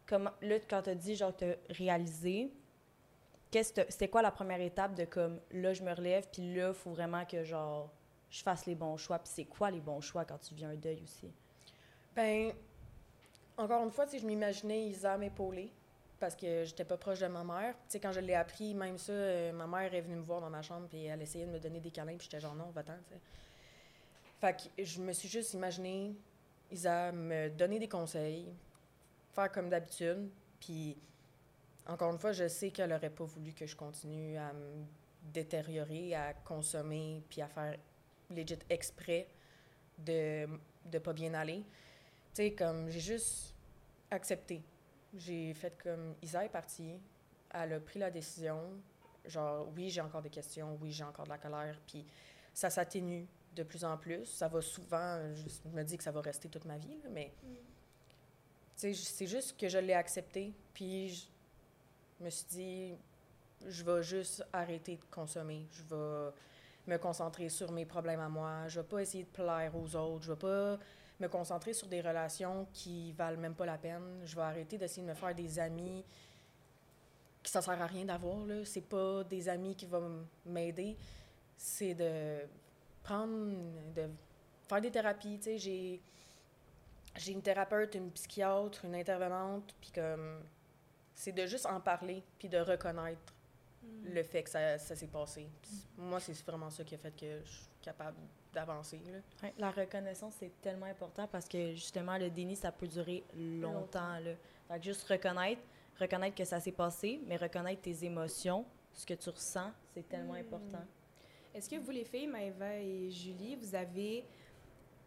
Comment, là, quand t'as dit, genre, t'as réalisé. C'était quoi la première étape de comme, là, je me relève, puis là, faut vraiment que, genre, je fasse les bons choix. Puis c'est quoi les bons choix quand tu vis un deuil aussi? Ben, encore une fois, sais, je m'imaginais Isa m'épauler parce que j'étais pas proche de ma mère. Tu sais, quand je l'ai appris, même ça, euh, ma mère est venue me voir dans ma chambre puis elle essayait de me donner des câlins puis j'étais genre non, va-t'en. Fait que je me suis juste imaginé Isa me donner des conseils, faire comme d'habitude, puis encore une fois, je sais qu'elle aurait pas voulu que je continue à me détériorer, à consommer puis à faire legit exprès de de pas bien aller. Tu sais, comme, j'ai juste accepté. J'ai fait comme, Isa est partie, elle a pris la décision, genre, oui, j'ai encore des questions, oui, j'ai encore de la colère, puis ça s'atténue de plus en plus. Ça va souvent, je me dis que ça va rester toute ma vie, là, mais, sais, c'est juste que je l'ai accepté, puis je me suis dit, je vais juste arrêter de consommer, je vais me concentrer sur mes problèmes à moi. Je vais pas essayer de plaire aux autres. Je vais pas me concentrer sur des relations qui valent même pas la peine. Je vais arrêter d'essayer de me faire des amis qui ça sert à rien d'avoir là. C'est pas des amis qui vont m'aider. C'est de prendre, de faire des thérapies. Tu sais, j'ai j'ai une thérapeute, une psychiatre, une intervenante, puis comme c'est de juste en parler puis de reconnaître le fait que ça, ça s'est passé. Puis Moi, c'est vraiment ça qui a fait que je suis capable d'avancer. là. Ouais, la reconnaissance, c'est tellement important parce que justement, le déni, ça peut durer longtemps. Là. Fait que juste reconnaître, reconnaître que ça s'est passé, mais reconnaître tes émotions, ce que tu ressens, c'est tellement Mm. important. Est-ce que vous, les filles, Maëva et Julie, vous avez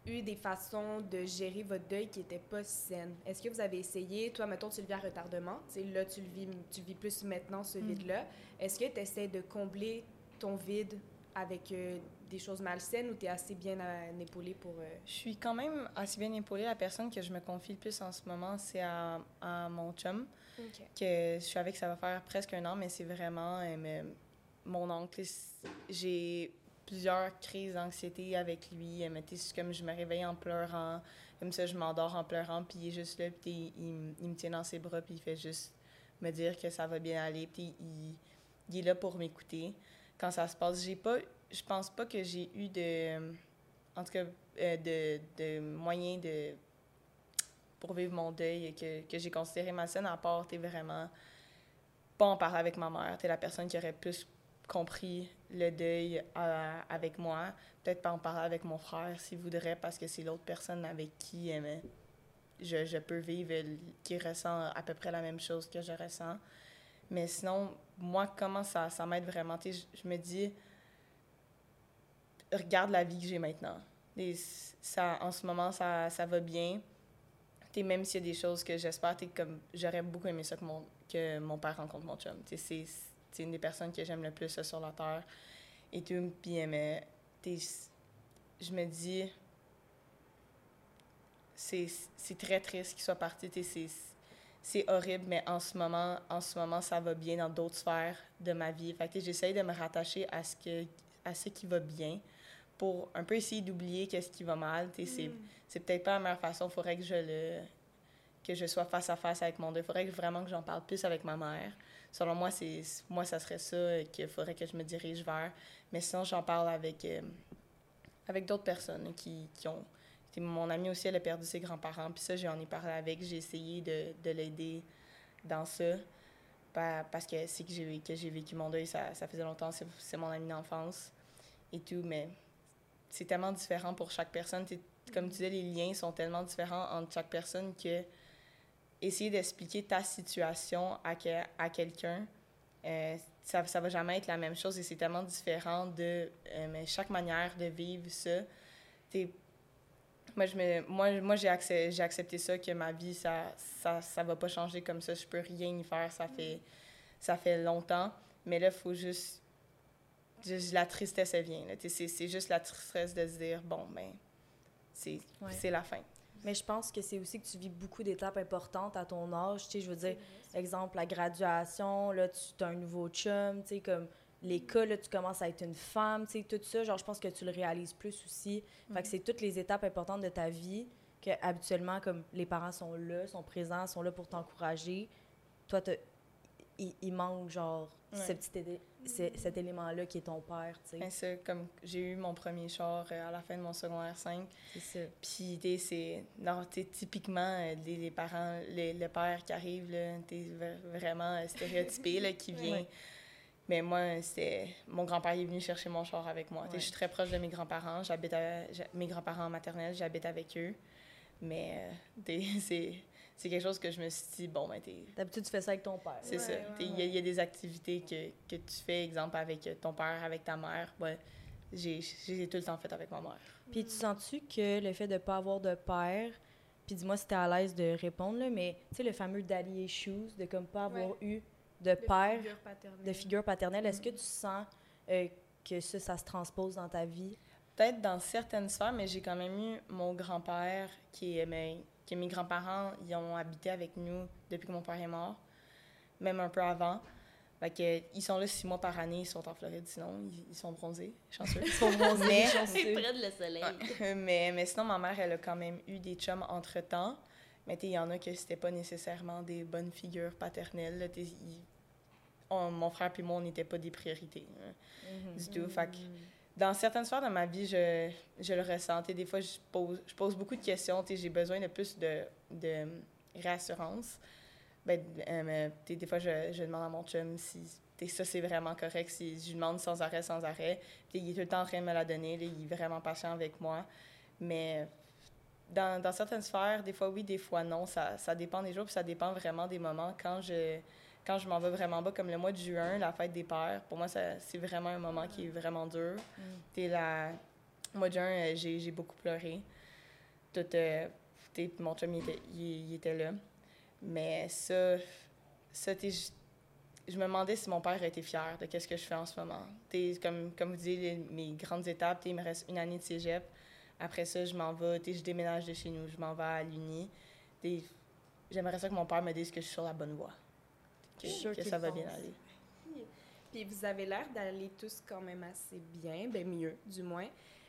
eu des façons de gérer votre deuil qui n'étaient pas saines? Est-ce que vous avez essayé, toi, mettons, tu le vis à retardement, tu sais, là, tu le vis, tu vis plus maintenant, ce vide-là. Est-ce que tu essaies de combler ton vide avec euh, des choses malsaines ou tu es assez bien euh, épaulée pour... euh, Je suis quand même assez bien épaulée. La personne que je me confie le plus en ce moment, c'est à, à mon chum, que je suis avec, ça va faire presque un an, mais c'est vraiment euh, mon oncle. J'ai plusieurs crises d'anxiété avec lui. Comme je me réveille en pleurant, comme ça, je m'endors en pleurant, puis il est juste là, puis il, me tient dans ses bras, puis il fait juste me dire que ça va bien aller, puis il, est là pour m'écouter quand ça se passe. J'ai pas, je pense pas que j'ai eu de, en tout cas, euh, de, de moyens de pour vivre mon deuil que, que j'ai considéré malsaine, à part, vraiment pas en parler avec ma mère. T'es la personne qui aurait plus compris le deuil euh, avec moi. Peut-être pas en parler avec mon frère s'il voudrait, parce que c'est l'autre personne avec qui euh, je, peux vivre, qui ressent à peu près la même chose que je ressens. Mais sinon, moi, comment ça, ça m'aide vraiment? Je, je me dis, regarde la vie que j'ai maintenant. Ça, en ce moment, ça, ça va bien. même s'il y a des choses que j'espère, comme j'aurais beaucoup aimé ça que mon, que mon père rencontre mon chum. C'est une des personnes que j'aime le plus sur la terre et tout. Puis, mais je me dis, c'est très triste qu'il soit parti. C'est horrible, mais en ce moment, en ce moment, ça va bien dans d'autres sphères de ma vie. Fait j'essaye de me rattacher à ce que à ce qui va bien pour un peu essayer d'oublier qu'est-ce qui va mal. t'sais, C'est c'est peut-être pas la meilleure façon. Il faudrait que je le que je sois face à face avec mon deuil. Il faudrait que vraiment que j'en parle plus avec ma mère. Selon moi, c'est moi ça serait ça qu'il faudrait que je me dirige vers. Mais sinon, j'en parle avec euh, avec d'autres personnes qui, qui ont mon amie aussi, elle a perdu ses grands-parents. Puis ça, j'en ai parlé avec. J'ai essayé de, de l'aider dans ça. Pa- Parce que c'est que j'ai vécu mon deuil, ça, ça faisait longtemps. C'est mon amie d'enfance et tout. Mais c'est tellement différent pour chaque personne. Comme tu disais, les liens sont tellement différents entre chaque personne que essayer d'expliquer ta situation à, que- à quelqu'un, euh, ça, ça va jamais être la même chose et c'est tellement différent de euh, mais chaque manière de vivre ça. T'sais, moi, je me, moi, moi j'ai, accep- j'ai accepté ça, que ma vie, ça, ça, ça va pas changer comme ça. Je peux rien y faire. Ça fait, ça fait longtemps. Mais là, il faut juste, juste... La tristesse, elle vient. là. C'est, c'est juste la tristesse de se dire, bon, ben, c'est, Ouais. c'est la fin. Mais je pense que c'est aussi que tu vis beaucoup d'étapes importantes à ton âge. Tu sais, je veux dire, exemple, la graduation, là, tu as un nouveau chum, tu sais, comme l'école, là, tu commences à être une femme, tu sais, tout ça. Genre, je pense que tu le réalises plus aussi. Fait que c'est toutes les étapes importantes de ta vie que, habituellement, comme les parents sont là, sont présents, sont là pour t'encourager. Toi, il manque, genre, Ouais. ce petit cet élément-là qui est ton père, tu sais. Ben, ça, comme j'ai eu mon premier char euh, à la fin de mon secondaire 5, C'est ça. puis tu c'est non, tu sais, typiquement euh, les, les parents, les- le père qui arrive là, t'es vraiment euh, stéréotypé là, qui vient. Ouais. Mais moi, c'était mon grand-père est venu chercher mon char avec moi. Ouais. Je suis très proche de mes grands-parents, j'habite à- mes grands-parents maternels, j'habite avec eux. Mais euh, c'est c'est quelque chose que je me suis dit bon ben t'es D'habitude, tu fais ça avec ton père. c'est Ouais, ça. ouais, Il y, a- il y a des activités que, que tu fais, exemple, avec ton père, avec ta mère. Ouais, j'ai j'ai tout le temps fait avec ma mère. Puis tu sens-tu que le fait de pas avoir de père, puis dis-moi si t'es à l'aise de répondre, là, mais tu sais, le fameux daddy issues, de comme pas avoir Ouais. eu de père, figure paternelle. de figure paternelle, est-ce que tu sens euh, que ça, ça se transpose dans ta vie? Peut-être dans certaines sphères, mais j'ai quand même eu mon grand-père qui est. mais- que mes grands-parents, ils ont habité avec nous depuis que mon père est mort, même un peu avant. Fait que, ils sont là six mois par année, ils sont en Floride, sinon, ils, ils sont bronzés, chanceux. Ils sont bronzés, C'est près de le soleil. mais, mais sinon, ma mère, elle a quand même eu des chums entre-temps. Mais il y en a que c'était pas nécessairement des bonnes figures paternelles. là. On- mon frère puis moi, on n'était pas des priorités hein, Mm-hmm. du tout. Fait que dans certaines sphères de ma vie, je, je le ressentais. Des fois, je pose, beaucoup de questions. J'ai besoin de plus de, réassurance. Ben, euh, des fois, je, demande à mon chum si ça c'est vraiment correct. Si je lui demande sans arrêt, sans arrêt. Il est tout le temps en train de me la donner. il est vraiment patient avec moi. Mais dans, certaines sphères, des fois oui, des fois non. Ça, ça dépend des jours, puis ça dépend vraiment des moments. Quand je, quand je m'en vais vraiment bas, comme le mois de juin, la fête des pères, pour moi, c'est vraiment un moment qui est vraiment dur. La... Le mois de juin, euh, j'ai, beaucoup pleuré. Tout, euh, mon chum, il était, il, il était là. Mais ça, je, me demandais si mon père était fier de ce que je fais en ce moment. Comme, comme vous dites, les- mes grandes étapes, il me reste une année de cégep. Après ça, je m'en vais, je déménage de chez nous, je m'en vais à l'Uni. J'aimerais ça que mon père me dise que je suis sur la bonne voie. Que, Je suis sûre que ça va bien aller. Puis vous avez l'air d'aller tous quand même assez bien, ben mieux du moins.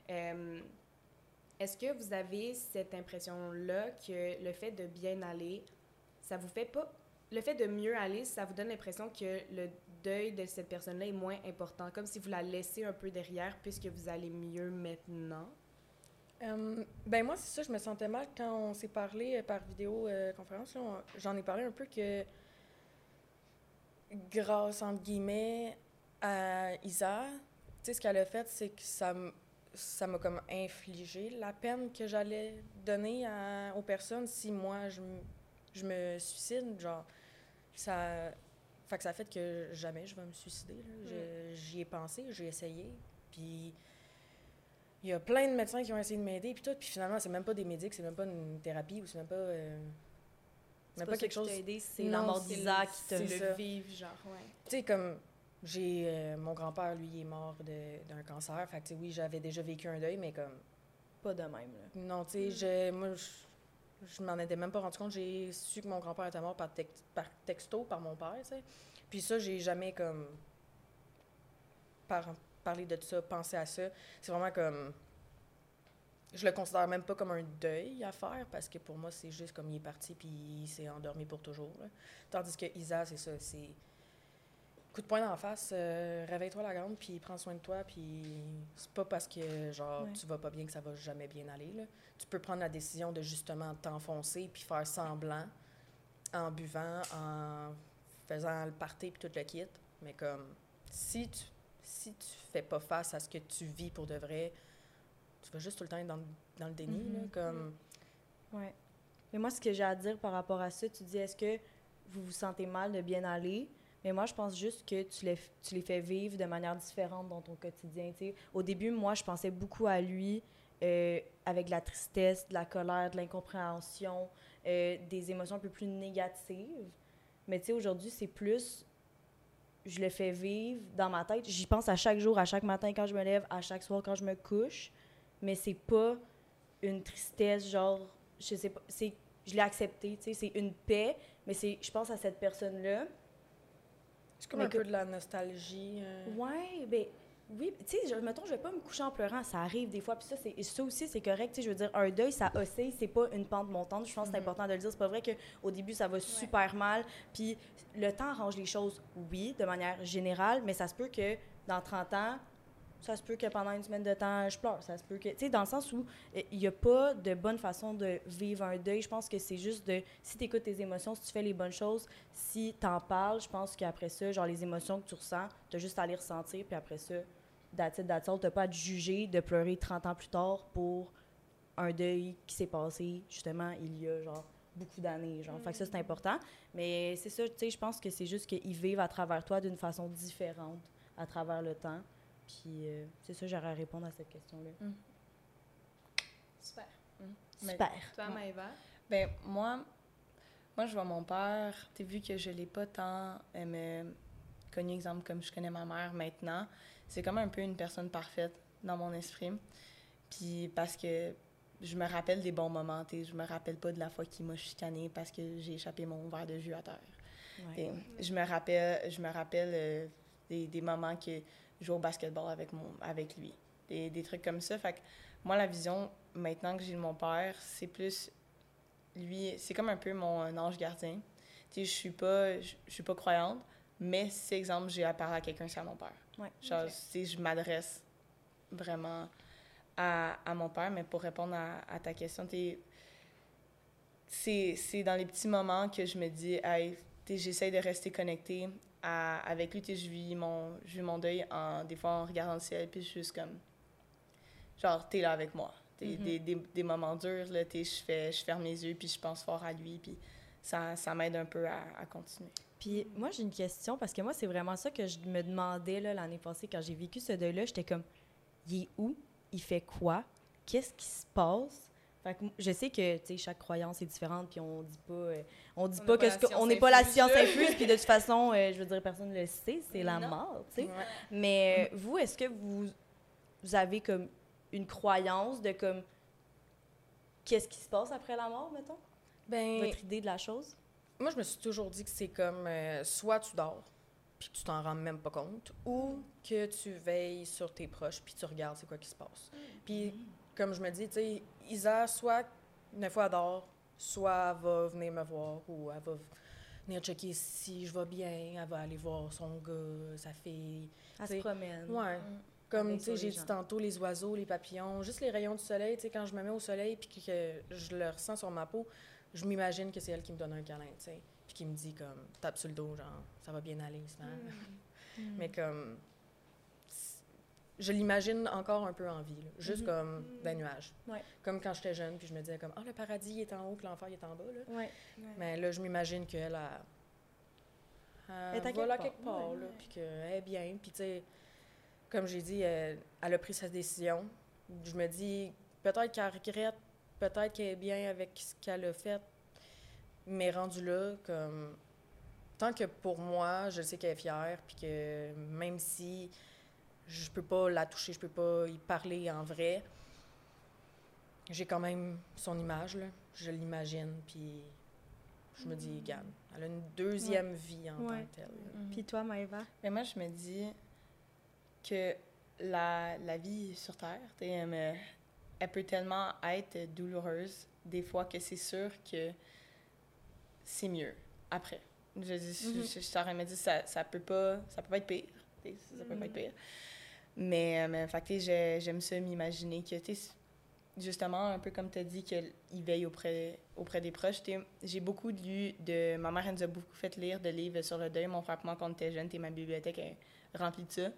Euh, Est-ce que vous avez cette impression-là que le fait de bien aller, ça vous fait pas... Le fait de mieux aller, ça vous donne l'impression que le deuil de cette personne-là est moins important, comme si vous la laissez un peu derrière puisque vous allez mieux maintenant? Euh, ben moi, c'est ça, je me sentais mal quand on s'est parlé euh, par vidéoconférence. on- J'en ai parlé un peu que grâce, entre guillemets, à Isa, tu sais, ce qu'elle a fait, c'est que ça ça m'a comme infligé la peine que j'allais donner à- aux personnes si moi, je, je me suicide. Genre, ça... Fait que ça fait que jamais je vais me suicider. Je- J'y ai pensé, j'ai essayé, puis il y a plein de médecins qui ont essayé de m'aider, puis tout, puis finalement, c'est même pas des médics, c'est même pas une thérapie, ou c'est même pas... euh, C'est pas, quelque qui chose... t'a aidé, c'est la mort d'Isaac le- qui t'a... c'est le vivre, genre, ouais. Tu sais, comme j'ai euh, mon grand-père, lui, il est mort de- d'un cancer. Fait que, tu sais, oui, j'avais déjà vécu un deuil, mais comme, Pas de même, là. non, tu sais, je- moi, je, je m'en étais même pas rendu compte. J'ai su que mon grand-père était mort par, tex- par texto, par mon père, tu sais. Puis ça, j'ai jamais, comme, par, parlé de ça, pensé à ça. C'est vraiment comme. Je le considère même pas comme un deuil à faire parce que pour moi, c'est juste comme il est parti puis il s'est endormi pour toujours. là. Tandis que Isa, c'est ça, c'est coup de poing dans la face, euh, réveille-toi la grande puis prends soin de toi puis c'est pas parce que genre Ouais. tu vas pas bien que ça va jamais bien aller là. Tu peux prendre la décision de justement t'enfoncer puis faire semblant en buvant, en faisant le party puis tout le kit, mais comme si tu si tu fais pas face à ce que tu vis pour de vrai, tu vas juste tout le temps être dans, le- dans le déni là, Mhm. comme Ouais. Mais moi, ce que j'ai à dire par rapport à ça, tu dis, est-ce que vous vous sentez mal de bien aller? Mais moi, je pense juste que tu les, tu les fais vivre de manière différente dans ton quotidien. tu sais. Au début, moi, je pensais beaucoup à lui euh, avec de la tristesse, de la colère, de l'incompréhension, euh, des émotions un peu plus négatives. Mais tu sais, aujourd'hui, c'est plus. Je le fais vivre dans ma tête. J'y pense à chaque jour, à chaque matin quand je me lève, à chaque soir quand je me couche. Mais c'est pas une tristesse, genre, je sais pas, c'est, je l'ai accepté, tu sais, c'est une paix, mais c'est, je pense à cette personne-là. c'est comme Mais un que- peu de la nostalgie. euh. Ouais, ben, oui, tu sais, mettons, je vais pas me coucher en pleurant, ça arrive des fois, puis ça, c'est, et ça aussi, c'est correct, tu sais, je veux dire, un deuil, ça oscille, c'est pas une pente montante, je pense que c'est Mhm. important de le dire, c'est pas vrai qu'au début, ça va super mal, puis le temps arrange les choses, oui, de manière générale, mais ça se peut que dans 30 ans, ça se peut que pendant une semaine de temps, je pleure. Ça se peut que. Tu sais, dans le sens où euh, il n'y a pas de bonne façon de vivre un deuil. Je pense que c'est juste de. Si tu écoutes tes émotions, si tu fais les bonnes choses, si tu en parles, je pense qu'après ça, genre les émotions que tu ressens, tu as juste à les ressentir, puis après ça, that's all. T'as pas à te juger de pleurer 30 ans plus tard pour un deuil qui s'est passé, justement, il y a, genre, beaucoup d'années, genre. Fait que ça, c'est important. Mais c'est ça, tu sais, je pense que c'est juste qu'ils vivent à travers toi d'une façon différente à travers le temps. Puis euh, c'est ça, j'aurais à répondre à cette question-là. Super. Mais- Super. Toi, Ouais. Maëva? Ben, moi, moi, je vois mon père, tu vu que je l'ai pas tant euh, connu, exemple, comme je connais ma mère maintenant. C'est comme un peu une personne parfaite dans mon esprit. Puis parce que je me rappelle des bons moments, tu sais, je me rappelle pas de la fois qu'il m'a chicané parce que j'ai échappé mon verre de jus à terre. Ouais. Et je me rappelle, je me rappelle euh, des, des moments que jouais au basketball avec, mon, avec lui. Des, des trucs comme ça. Fait que moi, la vision, maintenant que j'ai mon père, c'est plus. Lui, c'est comme un peu mon ange gardien. Tu sais, je suis pas, je, je suis pas croyante, mais si, exemple, j'ai à parler à quelqu'un, c'est à mon père. Ouais. Genre, je m'adresse vraiment à, à mon père, mais pour répondre à, à ta question, c'est dans les petits moments que je me dis, hey, j'essaie de rester connectée à- avec lui. Je vis, mon, je vis mon deuil en, des fois en regardant le ciel, puis je suis juste comme, genre, t'es là avec moi. Mhm. des, des, des moments durs, là, je, fais, je ferme les yeux, puis je pense fort à lui, puis ça, ça m'aide un peu à, à continuer. Puis moi, j'ai une question, parce que moi, c'est vraiment ça que je me demandais l'année passée quand j'ai vécu ce deuil-là. J'étais comme, il est où? Il fait quoi? Qu'est-ce qui se passe? Fait que je sais que chaque croyance est différente, puis on dit pas, euh, on dit On pas que ce que- on n'est pas la infuse, science infuse, puis de toute façon, euh, je veux dire, personne ne le sait, c'est la mort, tu sais. Ouais. Mais euh, vous, est-ce que vous, vous avez comme une croyance de comme qu'est-ce qui se passe après la mort, mettons? Ben, Votre idée de la chose? moi, je me suis toujours dit que c'est comme soit tu dors, puis tu t'en rends même pas compte, ou que tu veilles sur tes proches, puis tu regardes c'est quoi qui se passe. Puis, comme je me dis, tu sais, Isa, soit une fois dort, soit elle va venir me voir, ou elle va venir checker si je vais bien, elle va aller voir son gars, sa fille. Elle se promène. Ouais. Mm. Comme, tu sais, j'ai dit tantôt, les oiseaux, les papillons, juste les rayons du soleil, tu sais, quand je me mets au soleil puis que je le ressens sur ma peau, je m'imagine que c'est elle qui me donne un câlin, tu sais, puis qui me dit comme, tape sur le dos, genre, ça va bien aller, Ismaël. Mm. Mais comme, je l'imagine encore un peu en vie, là, juste Mhm. comme des nuages. Ouais. Comme quand j'étais jeune, puis je me disais comme, ah, le paradis est en haut, puis l'enfer est en bas, là. Ouais. Mais là, je m'imagine qu'elle a. Elle est à Elle quelque part, quelque part, là, puis qu'elle est bien. Puis, tu sais, comme j'ai dit, elle, elle a pris sa décision. Je me dis, peut-être qu'elle regrette, peut-être qu'elle est bien avec ce qu'elle a fait, mais rendu là, comme. Tant que pour moi, je sais qu'elle est fière, puis que même si je peux pas la toucher, je peux pas y parler en vrai, j'ai quand même son image, là. Je l'imagine, puis je me dis, regarde, elle a une deuxième vie en tant que telle. Mhm. Puis toi, Maëva? Mais moi, je me dis que la, la vie sur Terre, elle, elle peut tellement être douloureuse des fois que c'est sûr que c'est mieux après. Je dis, je- Mhm. je, je, t'aurais dit, ça, ça peut pas, ça peut pas être pire. Ça, peut pas être pire. Mais, euh, mais fait j'aime ça m'imaginer que, tu justement, un peu comme tu as dit, qu'il veille auprès, auprès des proches. J'ai beaucoup lu de. Ma mère, elle nous a beaucoup fait lire de livres sur le deuil. Mon moi, quand jeunes, t'es ma bibliothèque est remplie de ça.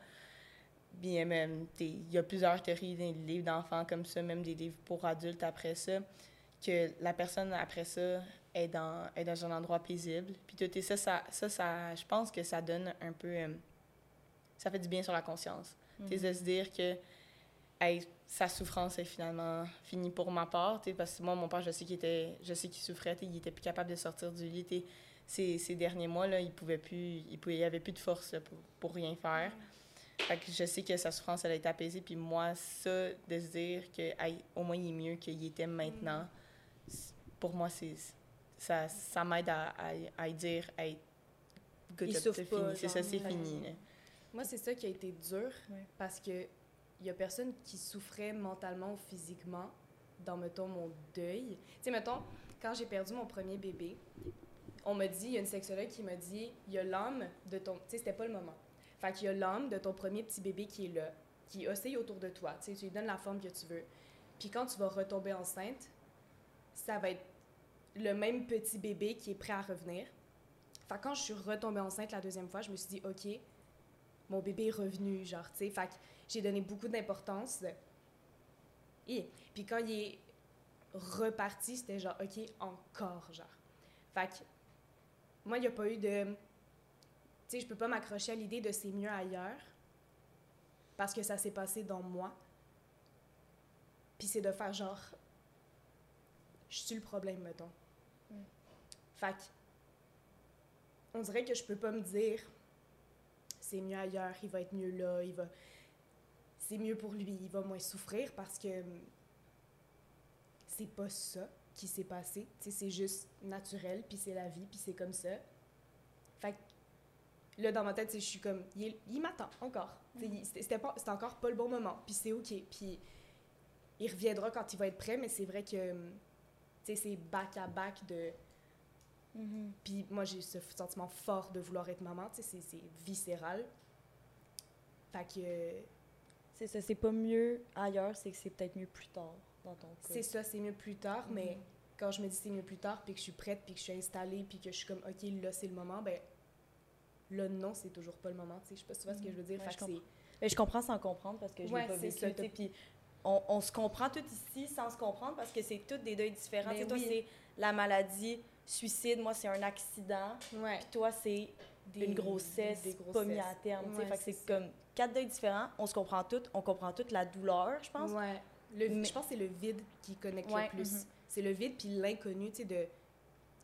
Puis, euh, même, il y a plusieurs théories, des livres d'enfants comme ça, même des livres pour adultes après ça, que la personne après ça est dans, est dans un endroit paisible. Puis tout ça, ça, ça, ça, je pense que ça donne un peu. euh, ça fait du bien sur la conscience. Sais, de se dire que hey, sa souffrance est finalement finie pour ma part. Parce que moi, mon père, je sais qu'il était, je sais qu'il souffrait, il était plus capable de sortir du lit. Ces, ces derniers mois, là, il pouvait plus, il, pouvait, il avait plus de force là, pour, pour rien faire. Fait que je sais que sa souffrance, elle a été apaisée. Puis moi, ça, de se dire que hey, au moins, il est mieux qu'il était maintenant, c'est- pour moi, c'est ça, ça m'aide à, à, à y dire hey, good Il job, souffre c'est fini. C'est ça, c'est fini. là. Moi, c'est ça qui a été dur Ouais. parce que il y a personne qui souffrait mentalement ou physiquement dans, mettons, mon deuil. Tu sais, mettons, quand j'ai perdu mon premier bébé, on m'a dit, il y a une sexologue qui m'a dit, il y a l'âme de ton... Tu sais, c'était pas le moment. Fait qu'il y a l'âme de ton premier petit bébé qui est là, qui oscille autour de toi. Tu sais, tu lui donnes la forme que tu veux. Puis quand tu vas retomber enceinte, ça va être le même petit bébé qui est prêt à revenir. Fait quand je suis retombée enceinte la deuxième fois, je me suis dit, OK, mon bébé est revenu, genre, tu sais. Fait que j'ai donné beaucoup d'importance. Et puis quand il est reparti, c'était genre, OK, encore, genre. Fait que moi, il n'y a pas eu de... Tu sais, je peux pas m'accrocher à l'idée de c'est mieux ailleurs parce que ça s'est passé dans moi. Puis c'est de faire genre, je suis le problème, mettons. Fait que, on dirait que je peux pas me dire, c'est mieux ailleurs, il va être mieux là, il va. C'est mieux pour lui, il va moins souffrir parce que hum, c'est pas ça qui s'est passé. C'est juste naturel, puis c'est la vie, puis c'est comme ça. Fait là, dans ma tête, je suis comme, il, m'attend encore. Sais, il- C'était encore pas le bon moment, puis c'est OK. Puis il reviendra quand il va être prêt, mais c'est vrai que, hum, tu sais, c'est de. Puis moi, j'ai ce sentiment fort de vouloir être maman, tu sais, c'est- viscéral. Fait que C'est ça, c'est pas mieux ailleurs, c'est que c'est peut-être mieux plus tard dans ton cas. c'est ça, c'est mieux plus tard, mais quand je me dis c'est mieux plus tard, puis que je suis prête, puis que je suis installée, puis que je suis comme, OK, là, c'est le moment, ben là, non, c'est toujours pas le moment, tu sais. Je sais pas si tu vois ce que je veux dire. Ouais, fait je que c'est... Mais je comprends sans comprendre parce que je Ouais, l'ai pas vécu. Puis on, on se comprend tout ici sans se comprendre parce que c'est toutes des deuils différents. Ben Tu sais, toi, oui. c'est la maladie, suicide. Moi, c'est un accident. Ouais. Puis toi, c'est une grossesse, des pas mis à terme. Ouais, fait que c'est comme quatre deuils différents. On se comprend toutes. On comprend toute la douleur, je pense. Ouais. Le, Mais- Je pense que c'est le vide qui connecte Ouais, le plus. mhm. C'est le vide, puis l'inconnu, tu sais, de...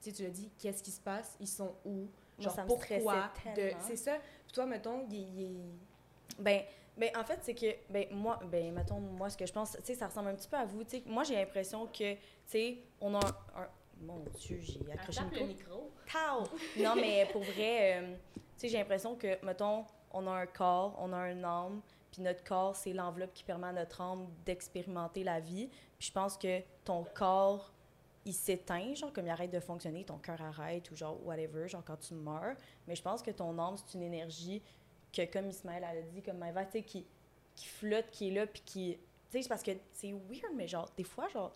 Tu sais, tu l'as dit, qu'est-ce qui se passe? Ils sont où? Genre, ça pourquoi? De... C'est ça. Puis toi, mettons, il, il est- Ben, ben, en fait, c'est que, ben, moi, ben, mettons, moi, ce que je pense, tu sais, ça ressemble un petit peu à vous, tu sais. Moi, j'ai l'impression que, tu sais, on a un, un- Mon Dieu, j'ai accroché le micro. Non, mais pour vrai, euh, tu sais, j'ai l'impression que, mettons, on a un corps, on a un âme, puis notre corps, c'est l'enveloppe qui permet à notre âme d'expérimenter la vie. Puis je pense que ton corps, il s'éteint, genre, comme il arrête de fonctionner, ton cœur arrête, ou genre, whatever, genre, quand tu meurs. Mais je pense que ton âme, c'est une énergie que, comme Ismaël a dit, comme Maëva, tu sais, qui, qui flotte, qui est là, puis qui... Tu sais, c'est parce que c'est weird, mais genre, des fois, genre,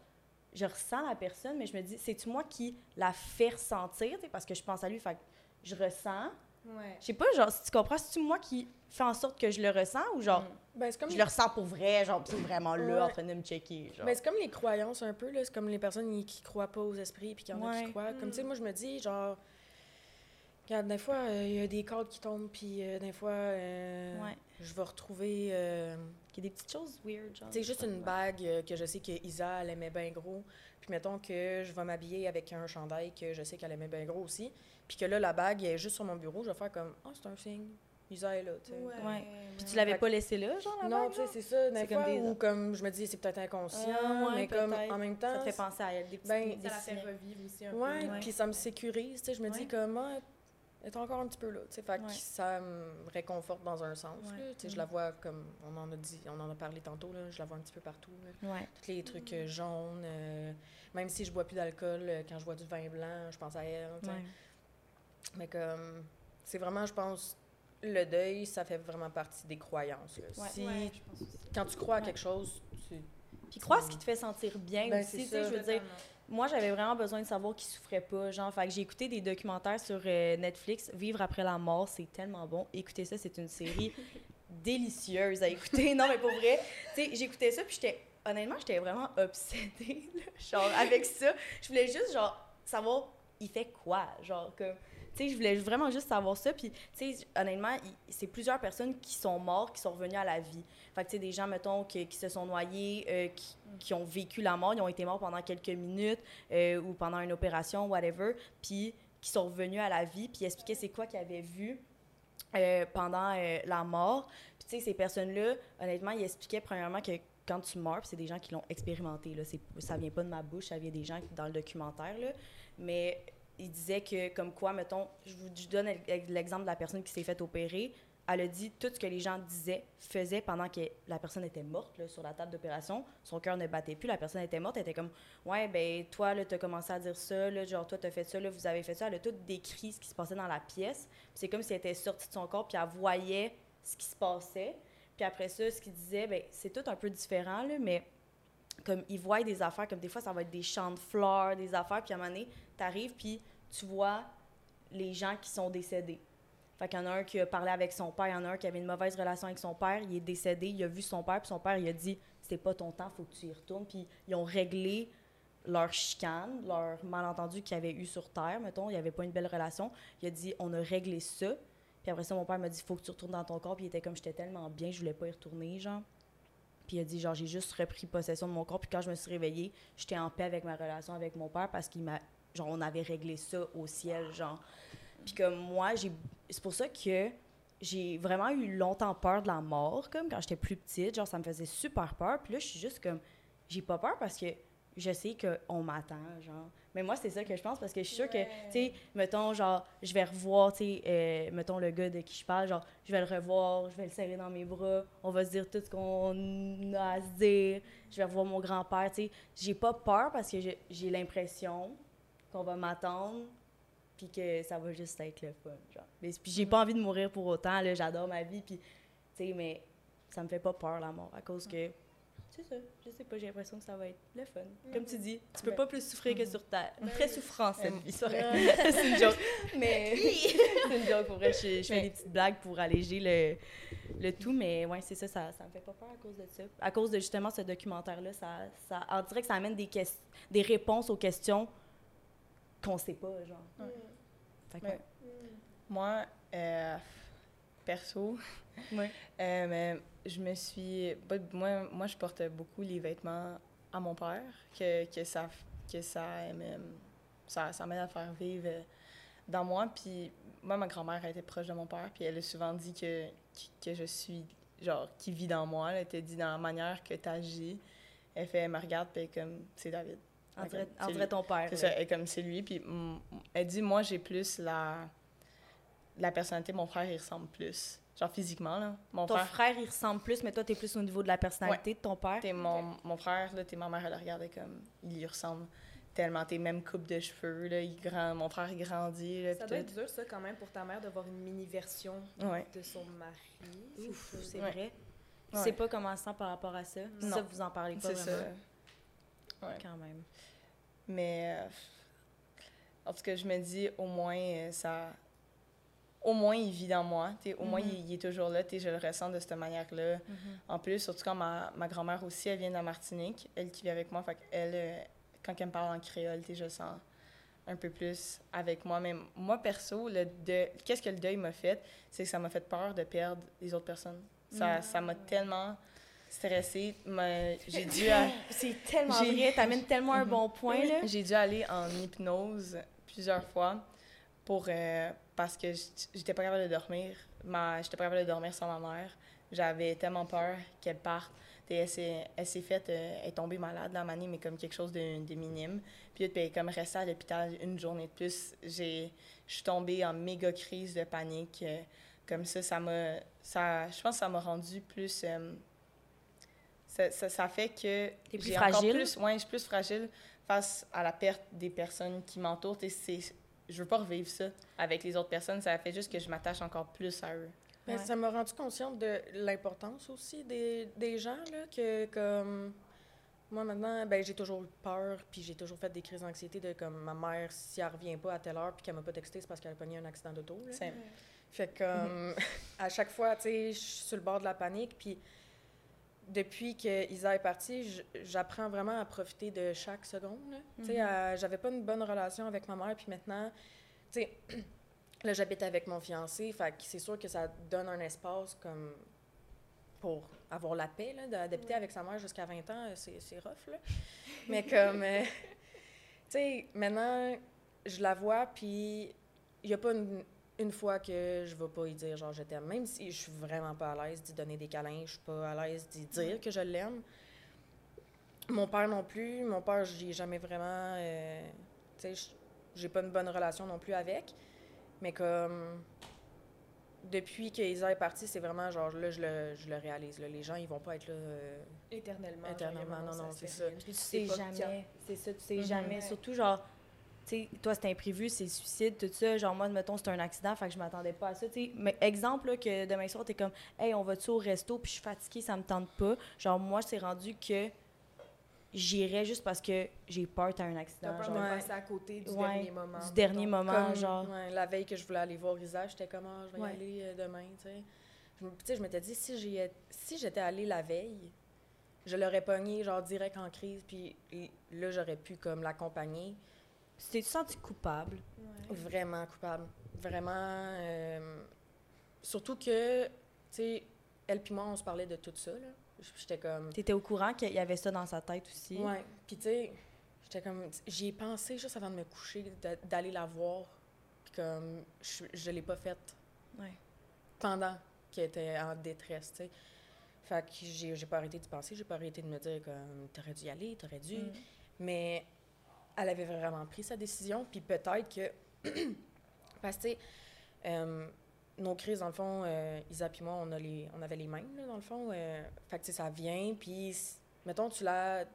je ressens la personne, mais je me dis, c'est-tu moi qui la fais ressentir, parce que je pense à lui, fait que je ressens. Ouais. Je sais pas, genre, si tu comprends, c'est-tu moi qui fais en sorte que je le ressens ou genre, Ben, c'est comme je le ressens pour vrai, genre, pis c'est vraiment là, Ouais. en train de me checker, genre. Ben, c'est comme les croyances un peu, là. C'est comme les personnes y- qui croient pas aux esprits, puis qu'il y en a Ouais. qui croient. Comme, Mm. tu sais, moi, je me dis, genre... Regarde, des fois, euh, il y a des cadres qui tombent, puis euh, des fois... euh, Ouais. je vais retrouver. Qu'il y a des petites choses weird, genre. sais, juste une bague euh, que je sais que Isa, elle aimait bien gros. Puis mettons que je vais m'habiller avec un chandail que je sais qu'elle aimait bien gros aussi. Puis que là, la bague est juste sur mon bureau. Je vais faire comme, oh, c'est un signe. Isa est là, tu sais. Ouais. Puis tu l'avais pas laissé là, genre, la Non, bague, tu sais, c'est ça. Des C'est fois, comme des- ou comme je me dis, c'est peut-être inconscient, Ah, ouais, mais comme en même temps. Ça te fait penser à elle, des petites Ben, des Ça la fait revivre aussi un Ouais, peu. Ouais. puis ça me sécurise, tu sais, je me dis comment elle est encore un petit peu là, que ça me réconforte dans un sens, Ouais. là, tu sais, je la vois comme on en a dit, on en a parlé tantôt là, je la vois un petit peu partout. Ouais. tous les trucs euh, jaunes, euh, même si je bois plus d'alcool, euh, quand je bois du vin blanc, je pense à elle, tu sais. Ouais. mais comme c'est vraiment, je pense, le deuil, ça fait vraiment partie des croyances. Si Ouais, je pense aussi. quand tu crois à quelque chose, tu Puis crois ce qui te fait sentir bien Ben, aussi, je veux dire, moi, j'avais vraiment besoin de savoir qu'il souffrait pas. Genre, fait que j'ai écouté des documentaires sur euh, Netflix. Vivre après la mort, c'est tellement bon. Écoutez ça, c'est une série délicieuse à écouter. Non, mais pour vrai, tu sais, j'écoutais ça, puis j'étais, honnêtement, j'étais vraiment obsédée, là, genre, avec ça. Je voulais juste, genre, savoir, il fait quoi, genre, comme... Tu sais, je voulais vraiment juste savoir ça. Puis, tu sais, honnêtement, c'est plusieurs personnes qui sont mortes, qui sont revenues à la vie. Fait que, des gens, mettons, qui, se sont noyés, euh, qui, qui ont vécu la mort, ils ont été morts pendant quelques minutes euh, ou pendant une opération, whatever, puis qui sont revenus à la vie, puis expliquaient c'est quoi qu'ils avaient vu euh, pendant la mort. Puis, tu sais, ces personnes-là, honnêtement, ils expliquaient premièrement que quand tu meurs, c'est des gens qui l'ont expérimenté, là, ça vient pas de ma bouche, ça vient des gens dans le documentaire, là, mais ils disaient que, comme quoi, mettons, je vous je donne l'exemple de la personne qui s'est fait opérer, elle a dit tout ce que les gens disaient, faisaient pendant que la personne était morte sur la table d'opération. Son cœur ne battait plus, la personne était morte. Elle était comme Ouais, ben toi, là, t'as commencé à dire ça, genre toi, t'as fait ça, là, vous avez fait ça. Elle a tout décrit ce qui se passait dans la pièce. C'est comme si elle était sortie de son corps, puis elle voyait ce qui se passait. Puis après ça, ce qu'il disait, ben c'est tout un peu différent, là, mais comme ils voient des affaires, comme des fois, ça va être des champs de fleurs, des affaires, puis à un moment donné, t'arrives, puis tu vois les gens qui sont décédés. Fait qu'il y en a un qui a parlé avec son père, il y en a un qui avait une mauvaise relation avec son père, il est décédé, il a vu son père, puis son père, il a dit c'est pas ton temps, faut que tu y retournes. Puis ils ont réglé leur chicane, leur malentendu qu'ils avaient eu sur Terre, mettons, il n'y avait pas une belle relation. Il a dit on a réglé ça. Puis après ça, mon père m'a dit faut que tu retournes dans ton corps, puis il était comme j'étais tellement bien, je voulais pas y retourner, genre. Puis il a dit genre j'ai juste repris possession de mon corps, puis quand je me suis réveillée, j'étais en paix avec ma relation avec mon père parce qu'il m'a genre on avait réglé ça au ciel, genre. Puis comme moi, j'ai c'est pour ça que j'ai vraiment eu longtemps peur de la mort, comme quand j'étais plus petite. Genre, ça me faisait super peur. Puis là, je suis juste comme, j'ai pas peur parce que je sais qu'on m'attend, genre. Mais moi, c'est ça que je pense parce que je suis sûre que, tu sais, mettons, genre, je vais revoir, tu sais, euh, mettons le gars de qui je parle, genre, je vais le revoir, je vais le serrer dans mes bras, on va se dire tout ce qu'on a à se dire, je vais revoir mon grand-père, tu sais. J'ai pas peur parce que j'ai- j'ai l'impression qu'on va m'attendre puis que ça va juste être le fun, genre. Mais, puis j'ai pas envie de mourir pour autant, là, j'adore ma vie, puis, tu sais, mais ça me fait pas peur, la mort, à cause que, c'est ça, je sais pas, j'ai l'impression que ça va être le fun. Comme tu dis, tu peux Ben, pas plus souffrir que sur Terre. Très souffrant, cette vie, c'est une joke. Mais c'est une joke, pour vrai, je, je fais Mais- des petites blagues pour alléger le, le tout, mais ouais, c'est ça, ça, ça me fait pas peur à cause de ça. À cause de justement ce documentaire-là, ça, ça, on dirait que ça amène des, des réponses aux questions qu'on sait pas, genre. Fait que, Mais- ouais. Moi, euh, perso, Ouais. euh, mais je me suis. Moi, moi, je porte beaucoup les vêtements à mon père, que, que ça, que ça, ça, ça m'aide à faire vivre dans moi. Puis moi, ma grand-mère était proche de mon père, puis elle a souvent dit que, que je suis, genre, qui vit dans moi. Elle t'a dit dans la manière que tu agis. Elle fait, elle me regarde, puis comme, c'est David. On dirait, on ton père. C'est ça, elle comme c'est lui. Puis elle dit, moi, j'ai plus la, la personnalité. Mon frère, il ressemble plus. Genre physiquement, là. Mon Ton frère, frère, il ressemble plus, mais toi, t'es plus au niveau de la personnalité de ton père? t'es mon, mon frère, là, t'es ma mère, elle le regardait comme. Il lui ressemble tellement. T'es même coupe de cheveux, là. Il grand, mon frère, il grandit, là. Ça doit être dur, ça, quand même, pour ta mère, de voir une mini-version Ouais. de son mari. Ouf, c'est Ouais. vrai. Tu Ouais. sais pas comment sent par rapport à ça? Non. Ça, vous en parlez pas C'est ça. Ouais. Quand même. Mais. euh, en tout cas, je me dis, au moins, euh, ça. Au moins, il vit dans moi. t'sais, Au moins, Mhm. il, il est toujours là. Je le ressens de cette manière-là. En plus, surtout quand ma, ma grand-mère aussi, elle vient de la Martinique, elle qui vit avec moi, fait elle, euh, quand elle me parle en créole, je le sens un peu plus avec moi. Mais moi, perso, le qu'est-ce que le deuil m'a fait, c'est que ça m'a fait peur de perdre les autres personnes Ça ça m'a tellement stressée. Ma- J'ai dû, à- C'est tellement J'ai- vrai, t'amènes tellement un bon point, là. j'ai dû aller en hypnose plusieurs fois pour, euh, parce que j'étais pas capable de dormir. Ma, j'étais pas capable de dormir sans ma mère. J'avais tellement peur qu'elle parte. Et elle s'est, elle s'est faite, euh, elle est tombée malade la manie, mais comme quelque chose de, de minime. Puis puis elle est comme restée à l'hôpital une journée de plus. J'ai, je suis tombée en méga crise de panique. euh, comme ça, ça m'a, ça, je pense que ça m'a rendu plus, euh, ça, ça, ça fait que j'ai encore fragile? plus, ouais, je suis plus fragile face à la perte des personnes qui m'entourent. Et c'est, je veux pas revivre ça avec les autres personnes. Ça fait juste que je m'attache encore plus à eux. Ben, Ouais. Ça m'a rendu consciente de l'importance aussi des, des gens, là, que comme... Moi, maintenant, ben, j'ai toujours eu peur, puis j'ai toujours fait des crises d'anxiété de comme ma mère, si elle revient pas à telle heure, puis qu'elle m'a pas texté, c'est parce qu'elle a pogné un accident d'auto. Fait que, comme, à chaque fois, tu sais, je suis sur le bord de la panique, puis depuis que Isa est partie, j'apprends vraiment à profiter de chaque seconde. Mhm. à- j'avais pas une bonne relation avec ma mère, puis maintenant, tu sais, là, j'habite avec mon fiancé, fait c'est sûr que ça donne un espace comme pour avoir la paix, d'habiter avec sa mère jusqu'à 20 ans, euh, c'est c'est rough, là. Mais comme, euh, tu sais, maintenant, je la vois, puis il n'y a pas une, une fois que je vais pas y dire genre je t'aime, même si je suis vraiment pas à l'aise d'y donner des câlins, je suis pas à l'aise d'y dire que je l'aime. Mon père non plus, mon père, j'y ai jamais vraiment, euh, tu sais, j'ai pas une bonne relation non plus avec, mais comme depuis que Isa est partie, c'est vraiment genre là je le, je le réalise là. les gens ils vont pas être là euh, Éternellement. Éternellement, non, non, c'est. Puis tu sais pas jamais. C'est ça, tu sais Mhm. jamais. Ouais. Surtout, genre, sais, toi, c'est imprévu, c'est suicide, tout ça. Genre, moi, mettons, c'est un accident, fait que je m'attendais pas à ça, tu sais. Mais exemple, là, que demain soir, t'es comme, hey, on va-tu au resto, puis je suis fatiguée, ça me tente pas. Genre, moi, c'est rendu que j'irais juste parce que j'ai peur t'as un T'as accident. peur genre. de Ouais. passer à côté du Ouais, dernier moment. du dernier moment, Comme, genre. ouais, la veille que je voulais aller voir Isa, j'étais comme, Ah, je vais Ouais. y aller euh, demain, tu sais. Je me- Tu sais, je m'étais dit, si j'y ai- si j'étais allée la veille, je l'aurais pogné, genre, direct en crise, puis là, j'aurais pu, comme, l'accompagner. Tu t'es senti coupable? Ouais. Vraiment coupable. Vraiment. euh, surtout que, tu sais, elle puis moi, on se parlait de tout ça, là. J'étais comme. T'étais au courant qu'il y avait ça dans sa tête aussi? Ouais. Puis, tu sais, j'étais comme. J'y ai pensé juste avant de me coucher, d'a- d'aller la voir. Puis, comme, je, je l'ai pas faite Ouais. pendant qu'elle était en détresse, tu sais. Fait que j'ai pas arrêté d'y penser, j'ai pas arrêté de me dire comme t'aurais dû y aller, t'aurais dû. Mm. Mais elle avait vraiment pris sa décision, puis peut-être que. Parce que, euh, nos crises, dans le fond, euh, Isa puis moi, on, a les, on avait les mêmes, là, dans le fond. euh, fait que, ça vient, puis, mettons, tu la.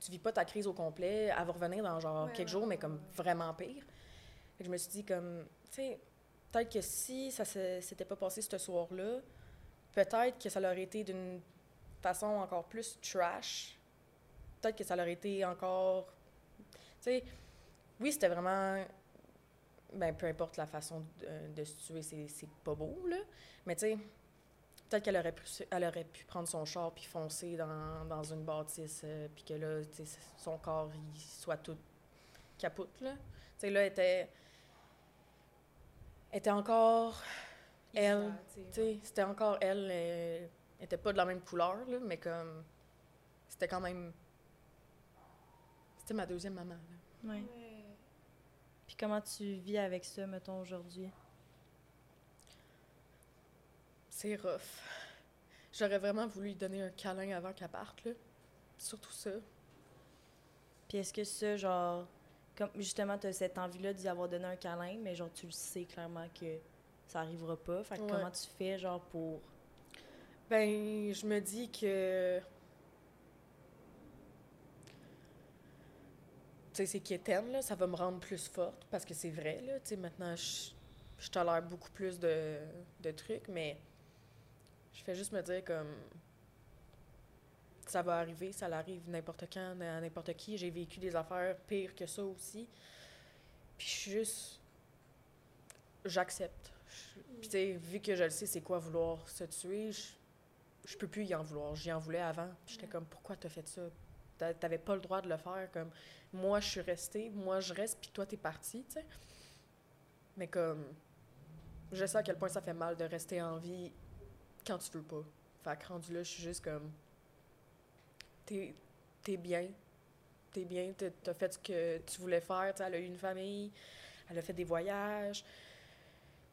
Tu vis pas ta crise au complet, elle va revenir dans genre Ouais, quelques ouais, jours, mais comme ouais. vraiment pire. Fait que je me suis dit, comme, tu sais, peut-être que si ça s'était pas passé ce soir-là, peut-être que ça aurait été d'une façon encore plus trash. Peut-être que ça aurait été encore. Tu sais, oui, c'était vraiment. Ben, peu importe la façon de, de se tuer, c'est pas beau, là. Mais tu sais, peut-être qu'elle aurait, pu, elle aurait pu prendre son char puis foncer dans, dans une bâtisse, euh, puis que là, tu sais, son corps, il soit tout capote, là. Tu sais, là, elle était. Était encore. Elle, tu sais. sais, c'était encore elle. Elle était pas de la même couleur, là, mais comme. C'était quand même. C'était ma deuxième maman, là. Ouais. Puis comment tu vis avec ça, mettons, aujourd'hui? C'est rough. J'aurais vraiment voulu lui donner un câlin avant qu'elle parte, là. Surtout ça. Puis est-ce que ça, genre, comme justement, tu as cette envie-là d'y avoir donné un câlin, mais genre, tu le sais clairement que ça arrivera pas. Fait que Ouais. comment tu fais, genre, pour. Ben, je me dis que. Sais, c'est quétaine, là, ça va me rendre plus forte parce que c'est vrai, là. Tu sais, maintenant, je, je tolère beaucoup plus de, de trucs, mais je fais juste me dire comme. Ça va arriver, ça l'arrive n'importe quand, à n'importe qui. J'ai vécu des affaires pires que ça aussi. Puis je suis juste. J'accepte. Puis, tu sais, vu que je le sais, c'est quoi vouloir se tuer, je, je peux plus y en vouloir. J'y en voulais avant. J'étais comme, pourquoi t'as fait ça? T'a- T'avais pas le droit de le faire. Comme, moi, je suis restée, moi, je reste, puis toi, t'es parti, tu sais. Mais comme, je sais à quel point ça fait mal de rester en vie quand tu veux pas. Fait que rendu là, je suis juste comme. T'es t'es bien. T'es bien, t'as fait ce que tu voulais faire. Tu elle a eu une famille, elle a fait des voyages.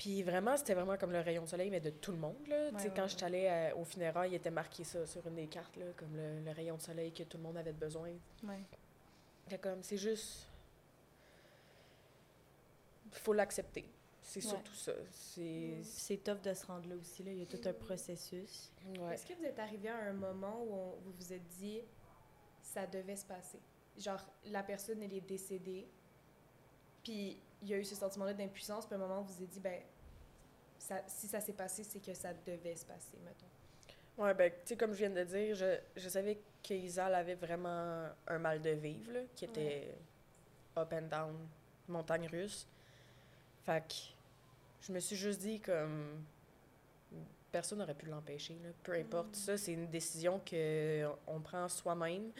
Puis vraiment, c'était vraiment comme le rayon de soleil, mais de tout le monde. Là. Tu sais, Ouais, quand ouais, je suis allée euh, au funérailles, il était marqué ça sur une des cartes, là, comme le, le rayon de soleil que tout le monde avait besoin. Ouais. Fait comme, c'est juste. Il faut l'accepter. C'est Ouais. surtout ça. C'est. C'est tough de se rendre là aussi. Là. Il y a tout un processus. Ouais. Est-ce que vous êtes arrivé à un moment où on- vous vous êtes dit ça devait se passer? Genre, la personne, elle est décédée, puis il y a eu ce sentiment-là d'impuissance, puis à un moment, vous vous êtes dit, ben, ça, si ça s'est passé, c'est que ça devait se passer, mettons. Ouais, ben, tu sais, comme je viens de dire, je, je savais qu'Isal avait vraiment un mal de vivre, là, qui était up and down, montagne russe. Fait que je me suis juste dit, comme, personne n'aurait pu l'empêcher, là. Peu importe. Ça, c'est une décision qu'on prend soi-même,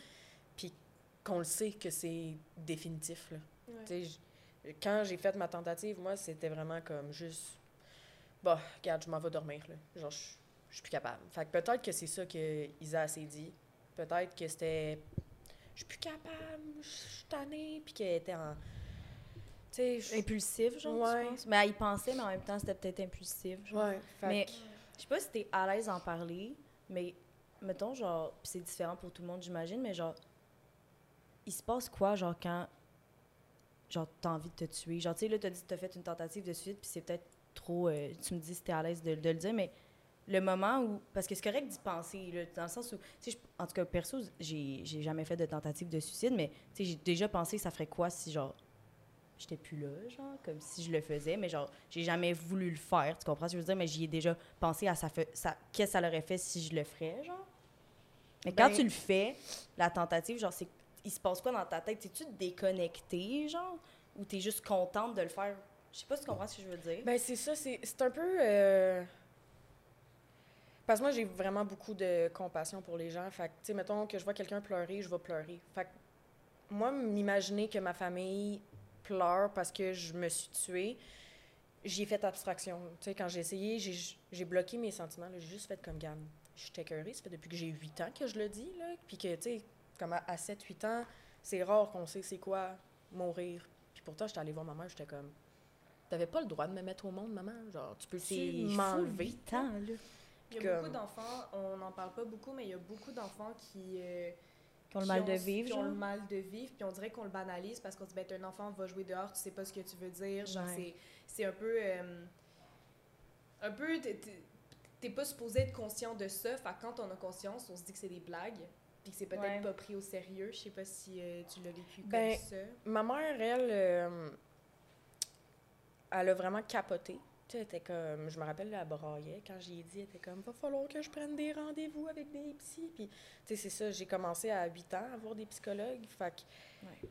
puis qu'on le sait que c'est définitif, là. Tu sais, quand j'ai fait ma tentative, moi, c'était vraiment comme juste. Bah, regarde, je m'en vais dormir, là. Genre, je je suis plus capable. Fait que peut-être que c'est ça que Isa s'est dit. Peut-être que c'était. Je suis plus capable, je suis tannée, puis qu'elle était en. Tu sais, Impulsif, genre, Ouais. tu? Mais elle y pensait, mais en même temps, c'était peut-être impulsif. genre. Ouais, fait Mais que- je sais pas si t'es à l'aise d'en parler, mais mettons, genre, pis c'est différent pour tout le monde, j'imagine, mais genre, il se passe quoi, genre, quand, genre, t'as envie de te tuer? Genre, tu sais, là, t'as dit que t'as fait une tentative de suicide, puis c'est peut-être trop, euh, tu me dis si t'es à l'aise de, de le dire, mais le moment où, parce que c'est correct d'y penser, là, dans le sens où, je- en tout cas, perso, j'ai jamais fait de tentative de suicide, mais, tu sais, j'ai déjà pensé, ça ferait quoi si, genre, j'étais plus là, genre, comme si je le faisais, mais genre, j'ai jamais voulu le faire, tu comprends ce que je veux dire, mais j'y ai déjà pensé à ça qu'est-ce que ça l'aurait fait si je le ferais, genre? Mais quand Ben- tu le fais, la tentative, genre, c'est, il se passe quoi dans ta tête? Es-tu déconnecté, genre, ou t'es juste contente de le faire? Je sais pas si tu comprends ce que je veux dire. Ben, c'est ça, c'est un peu. euh, Parce que moi, j'ai vraiment beaucoup de compassion pour les gens. Fait que, tu sais, mettons que je vois quelqu'un pleurer, je vais pleurer. Fait que, moi, m'imaginer que ma famille pleure parce que je me suis tuée, j'y ai fait abstraction. Tu sais, quand j'ai essayé, j'ai- j'ai bloqué mes sentiments. J'ai juste fait comme gamme. Je suis écœurée, ça fait depuis que j'ai 8 ans que je le dis, là. Puis que, tu sais, comme à, 7-8 ans, c'est rare qu'on sait c'est quoi mourir. Puis pourtant, j'étais allée voir ma mère, j'étais comme. T'avais pas le droit de me mettre au monde, maman. Genre, tu fou, m'enlever? 8 ans, là. Il y a Comme- beaucoup d'enfants, on n'en parle pas beaucoup, mais il y a beaucoup d'enfants qui. euh, Qui ont le qui mal de vivre, Qui ont genre. le mal de vivre, puis on dirait qu'on le banalise parce qu'on se dit, ben, un enfant va jouer dehors, tu sais pas ce que tu veux dire. Genre, Ouais. c'est- c'est un peu. euh, un peu. t'es- pas supposé être conscient de ça. Fait quand on a conscience, on se dit que c'est des blagues, puis que c'est peut-être Ouais. pas pris au sérieux. Je sais pas si euh, tu l'as vécu Ben, comme ça. Ma mère, elle, euh, elle a vraiment capoté. Tu sais, elle était comme, je me rappelle, elle braillait quand j'y ai dit, elle était comme, va falloir que je prenne des rendez-vous avec des psys. Puis, tu sais, c'est ça, j'ai commencé à 8 ans à voir des psychologues. Fait que Ouais.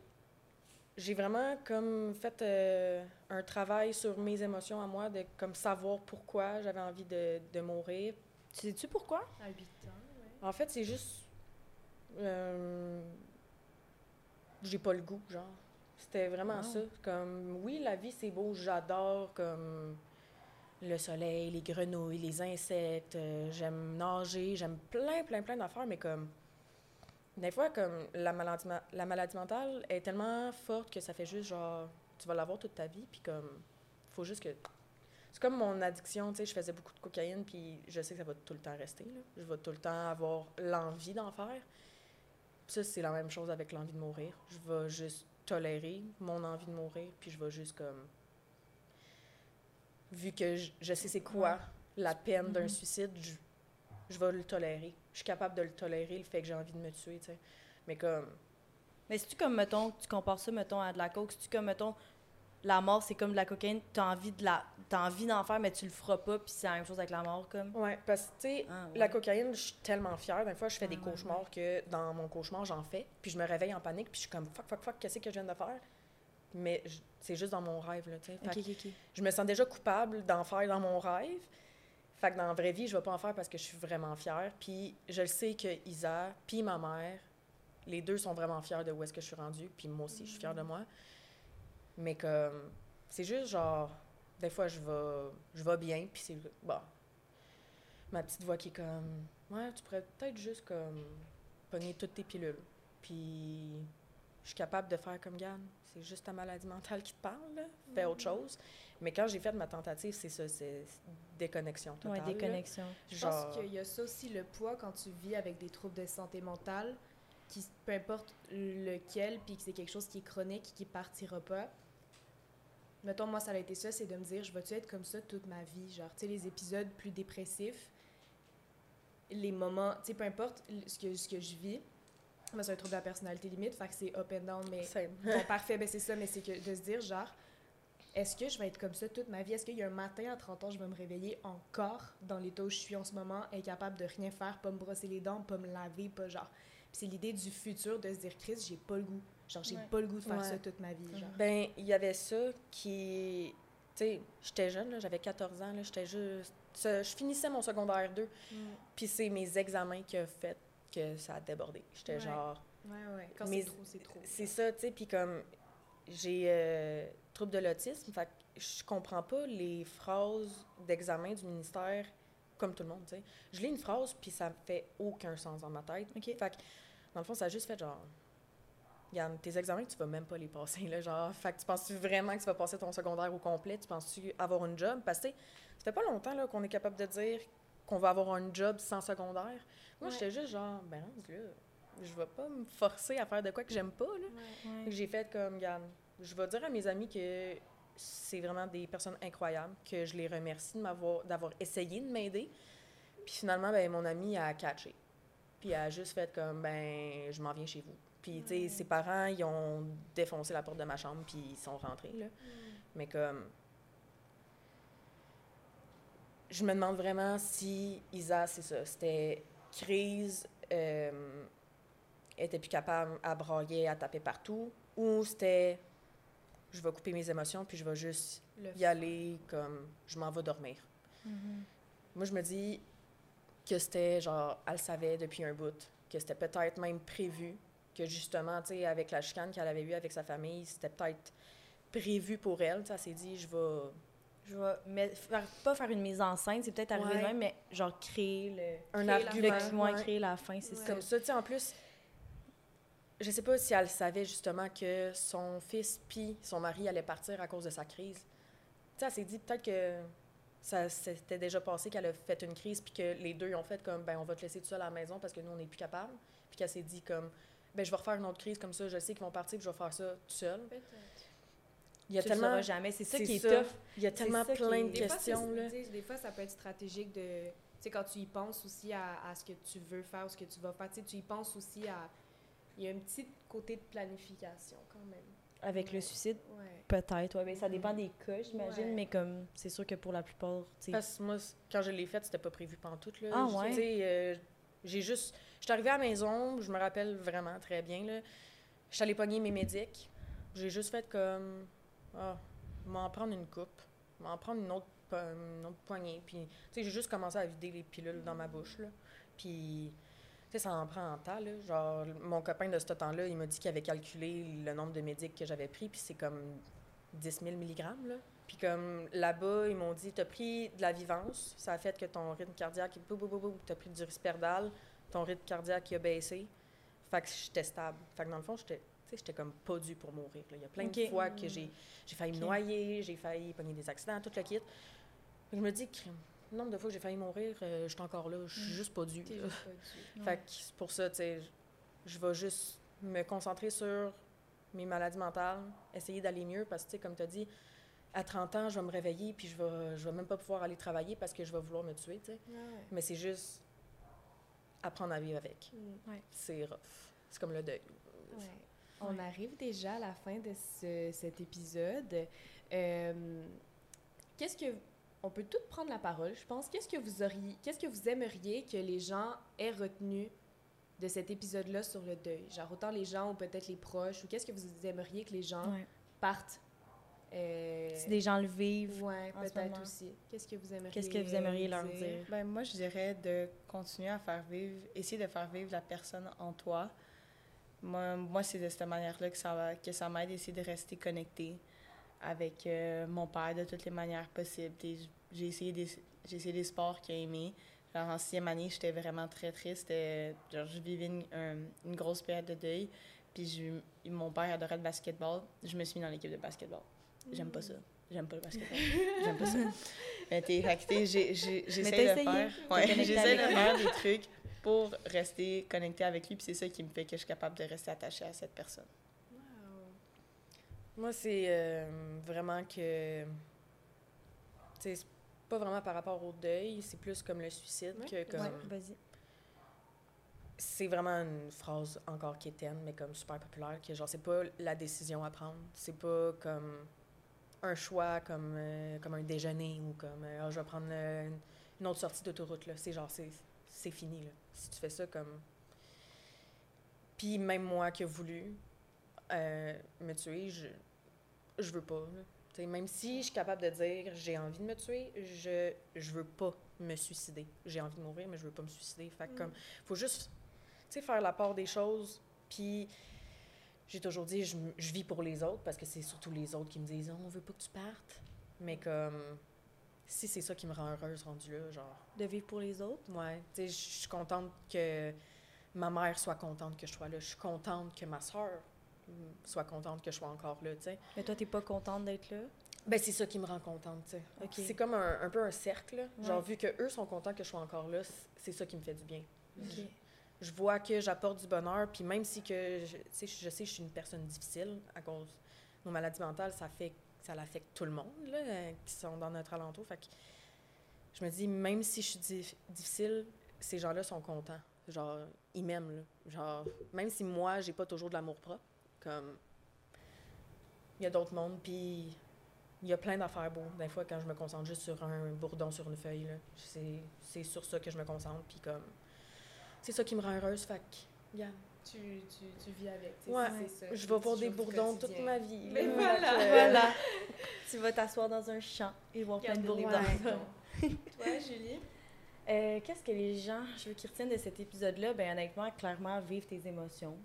j'ai vraiment comme fait euh, un travail sur mes émotions à moi, de comme savoir pourquoi j'avais envie de, de mourir. Tu sais-tu pourquoi? À 8 ans, ouais. En fait, c'est juste. euh, j'ai pas le goût, genre. C'était vraiment ça. Comme, oui, la vie, c'est beau, j'adore, comme le soleil, les grenouilles, les insectes, euh, j'aime nager, j'aime plein, plein, plein d'affaires, mais comme. Des fois, comme la maladie, ma- la maladie mentale est tellement forte que ça fait juste genre. Tu vas l'avoir toute ta vie, puis comme. Faut juste que. C'est comme mon addiction, tu sais, je faisais beaucoup de cocaïne, puis je sais que ça va tout le temps rester, là. Je vais tout le temps avoir l'envie d'en faire. Ça, c'est la même chose avec l'envie de mourir. Je vais juste tolérer mon envie de mourir, puis je vais juste comme... Vu que je, je sais c'est quoi la peine d'un Mhm. suicide, je, je vais le tolérer. Je suis capable de le tolérer, le fait que j'ai envie de me tuer, tu sais. Mais comme... Mais si tu comme, mettons, tu compares ça, mettons, à de la coke, si tu comme, mettons, la mort, c'est comme de la cocaïne, t'as envie de la... T'as envie d'en faire, mais tu le feras pas, puis c'est la même chose avec la mort, comme. Ouais, parce que, tu sais, Ah, ouais. La cocaïne, je suis tellement fière. Des fois, je fais des Ah, ouais, cauchemars que dans mon cauchemar, j'en fais. Puis je me réveille en panique, puis je suis comme fuck, fuck, fuck, qu'est-ce que je viens de faire? Mais c'est juste dans mon rêve, là, tu sais. Je me sens déjà coupable d'en faire dans mon rêve. Fait que dans la vraie vie, je vais pas en faire parce que je suis vraiment fière. Puis je le sais que Isa, puis ma mère, les deux sont vraiment fiers de où est-ce que je suis rendue. Puis moi aussi, je suis fière de moi. Mais comme, c'est juste genre, des fois, je vais, je vais bien, puis c'est, bon, ma petite voix qui est comme, Ouais, tu pourrais peut-être juste comme pogner toutes tes pilules. Puis je suis capable de faire comme Gann. C'est juste ta maladie mentale qui te parle, là. Fais autre chose. Mais quand j'ai fait ma tentative, c'est ça, c'est déconnexion totale. Là. déconnexion. Je Genre, pense qu'il y a ça aussi, le poids, quand tu vis avec des troubles de santé mentale, qui, peu importe lequel, puis que c'est quelque chose qui est chronique, qui partira pas. Mettons, moi, ça a été ça, c'est de me dire, je vais-tu être comme ça toute ma vie? Genre, tu sais, les épisodes plus dépressifs, les moments, tu sais, peu importe ce que, ce que je vis, moi, c'est un trouble de la personnalité limite, fait que c'est up and down, mais. Bon, parfait, ben c'est ça, mais c'est que de se dire, genre, est-ce que je vais être comme ça toute ma vie? Est-ce qu'il y a un matin à 30 ans, je vais me réveiller encore dans l'état où je suis en ce moment, incapable de rien faire, pas me brosser les dents, pas me laver, pas genre. Puis c'est l'idée du futur de se dire, Chris, j'ai pas le goût. Genre, j'ai Ouais. pas le goût de faire Ouais. ça toute ma vie. Genre. Ben, il y avait ça qui. Tu sais, j'étais jeune, là, j'avais 14 ans, là, j'étais juste. Je finissais mon secondaire 2, puis c'est mes examens qui ont fait que ça a débordé. J'étais Ouais. genre. Ouais, ouais. Quand Mais c'est trop, c'est trop. C'est ça, tu sais, puis comme j'ai euh, trouble de l'autisme, fait que je comprends pas les phrases d'examen du ministère comme tout le monde, tu sais. Je lis une phrase, puis ça me fait aucun sens dans ma tête. OK. Fait que, dans le fond, ça a juste fait genre... Regarde, tes examens, tu vas même pas les passer, là, genre... Fait que tu penses-tu vraiment que tu vas passer ton secondaire au complet? Tu penses-tu avoir une job? Parce que, ça fait pas longtemps, là, qu'on est capable de dire qu'on va avoir un job sans secondaire. Moi, Ouais. j'étais juste genre, ben, là, je vais pas me forcer à faire de quoi que j'aime pas, là. J'ai fait comme, regarde, je vais dire à mes amis que c'est vraiment des personnes incroyables, que je les remercie de m'avoir, d'avoir essayé de m'aider. Puis finalement, ben, mon ami a catché. Puis elle a juste fait comme, ben, je m'en viens chez vous. Puis, tu sais, ses parents, ils ont défoncé la porte de ma chambre, puis ils sont rentrés, là. Mais comme... Je me demande vraiment si Isa, c'est ça, c'était crise, euh, était plus capable à brailler, à taper partout, ou c'était je vais couper mes émotions puis je vais juste Le y aller comme je m'en vais dormir. Moi, je me dis que c'était genre, elle savait depuis un bout, que c'était peut-être même prévu, que justement, tu sais, avec la chicane qu'elle avait eue avec sa famille, c'était peut-être prévu pour elle. Elle s'est dit, je vais. Je vais mais faire, pas faire une mise en scène, c'est peut-être arrivé de Ouais. même, mais genre créer le. Un Créer argument. le ouais, ouais. créer la fin, c'est Ouais. ça. Comme ça, tu sais, en plus, je sais pas si elle savait justement que son fils puis son mari allaient partir à cause de sa crise. Tu sais, elle s'est dit peut-être que ça s'était déjà passé qu'elle a fait une crise puis que les deux ont fait comme ben on va te laisser tout seul à la maison parce que nous on n'est plus capable puis qu'elle s'est dit comme ben je vais refaire une autre crise comme ça je sais qu'ils vont partir puis je vais faire ça tout seul il y a Tu le tellement jamais, c'est ça qui est ça. tough. il y a tellement plein de fois, questions c'est- là des fois, ça peut être stratégique de. Tu sais, quand tu y penses aussi à, à ce que tu veux faire ou ce que tu vas faire, tu y penses aussi à. Il y a un petit côté de planification quand même. Avec le suicide, Ouais. peut-être. Ouais, mais ça dépend des cas, j'imagine, Ouais. mais comme c'est sûr que pour la plupart, tu sais. Parce que moi, quand je l'ai faite, c'était pas prévu pantoute. Là. Ah ouais? tu sais, euh, j'ai juste... Je suis arrivée à la maison, je me rappelle vraiment très bien. Je suis allée pogner mes médics. J'ai juste fait comme... Ah, m'en prendre une coupe. M'en prendre une autre, une autre poignée. Puis, tu sais, j'ai juste commencé à vider les pilules dans ma bouche, là. Puis, tu sais, ça en prend en temps, là. Genre, mon copain de ce temps-là, il m'a dit qu'il avait calculé le nombre de médics que j'avais pris, puis c'est comme 10 000 mg, là. Puis comme là-bas, ils m'ont dit, t'as pris de la vivance, ça a fait que ton rythme cardiaque, bou, bou, bou, bou, t'as pris du risperdal, ton rythme cardiaque il a baissé. Fait que j'étais stable. Fait que dans le fond, j'étais, j'étais comme pas dû pour mourir. là. Il y a plein de fois que j'ai, j'ai failli me noyer, j'ai failli pogner des accidents, tout le kit. Je me dis, le nombre de fois que j'ai failli mourir, euh, je suis encore là, je suis juste pas dû. T'es là. juste pas dû. Fait que c'est pour ça, tu sais, je vais juste me concentrer sur mes maladies mentales, essayer d'aller mieux parce que, comme tu as dit, à 30 ans, je vais me réveiller puis je vais, je vais même pas pouvoir aller travailler parce que je vais vouloir me tuer. Ouais. Mais c'est juste apprendre à vivre avec. Mm. C'est rough. C'est comme le deuil. Ouais. On arrive déjà à la fin de ce- cet épisode. Euh, qu'est-ce que on peut toutes prendre la parole, je pense. Qu'est-ce que vous auriez, qu'est-ce que vous aimeriez que les gens aient retenu de cet épisode-là sur le deuil? Genre autant les gens ou peut-être les proches ou qu'est-ce que vous aimeriez que les gens Ouais. partent euh, Si des gens le vivent, ce peut-être aussi. Qu'est-ce que vous aimeriez qu'est-ce que vous aimeriez leur dire? Ben, moi, je dirais de continuer à faire vivre, essayer de faire vivre la personne en toi. Moi, moi c'est de cette manière-là que ça, va- que ça m'aide, essayer de rester connecté avec euh, mon père de toutes les manières possibles. J'ai essayé des, j'ai essayé des sports qu'il a aimés. Genre, en sixième année, j'étais vraiment très triste. euh, Genre, je vivais une, un- une grosse période de deuil. Puis je- mon père adorait le basketball. Je me suis mis dans l'équipe de basketball. J'aime pas ça. J'aime pas le basketball. J'aime pas ça. Mais t'es, j'essaie de essayé. faire... Ouais, j'essaie de faire des trucs pour rester connectée avec lui. Puis c'est ça qui me fait que je suis capable de rester attachée à cette personne. Moi, c'est euh, vraiment que. Tu sais, c'est pas vraiment par rapport au deuil, c'est plus comme le suicide que comme. Ouais, vas-y. C'est vraiment une phrase encore quétaine, mais comme super populaire, que genre, c'est pas la décision à prendre. C'est pas comme un choix, comme, euh, comme un déjeuner ou comme euh, Ah, je vais prendre euh, une autre sortie d'autoroute. là. C'est genre, c'est c'est fini. Là. Si tu fais ça comme. Puis même moi qui ai voulu me tuer, je, je veux pas. même si je suis capable de dire j'ai envie de me tuer, je, je veux pas me suicider. J'ai envie de mourir, mais je veux pas me suicider. Fait que comme, faut juste tu sais, faire la part des choses. Puis j'ai toujours dit, je, je vis pour les autres parce que c'est surtout les autres qui me disent, on veut pas que tu partes. Mais comme, si c'est ça qui me rend heureuse rendue là, genre, De vivre pour les autres? ouais, tu sais, je suis contente que ma mère soit contente que je sois là. Je suis contente que ma soeur soit contente que je sois encore là, tu sais. Mais toi, t'es pas contente d'être là? Ben, c'est ça qui me rend contente, tu sais. C'est comme un, un peu un cercle. là. Genre, Ouais. vu que eux sont contents que je sois encore là, c'est ça qui me fait du bien. Je vois que j'apporte du bonheur, puis même si que, je, sais, je sais que je suis une personne difficile à cause de nos maladies mentales, ça fait ça l'affecte tout le monde, là, qui sont dans notre alentour. Fait que je me dis, même si je suis dif- difficile, ces gens-là sont contents. Genre, ils m'aiment. Genre, même si moi, j'ai pas toujours de l'amour propre, comme, il y a d'autres mondes, puis il y a plein d'affaires beaux. Des fois, quand je me concentre juste sur un bourdon sur une feuille, c'est sur ça que je me concentre, puis comme, c'est ça qui me rend heureuse, fait que, yeah. Tu, tu, tu vis avec. Ouais, c'est ça, je vais voir des bourdons toute ma vie. Mais là. voilà. Voilà. tu vas t'asseoir dans un champ et voir plein de bourdons. Toi, Julie? Euh, Qu'est-ce que les gens, je veux qu'ils retiennent de cet épisode-là? Ben honnêtement, clairement, vivre tes émotions.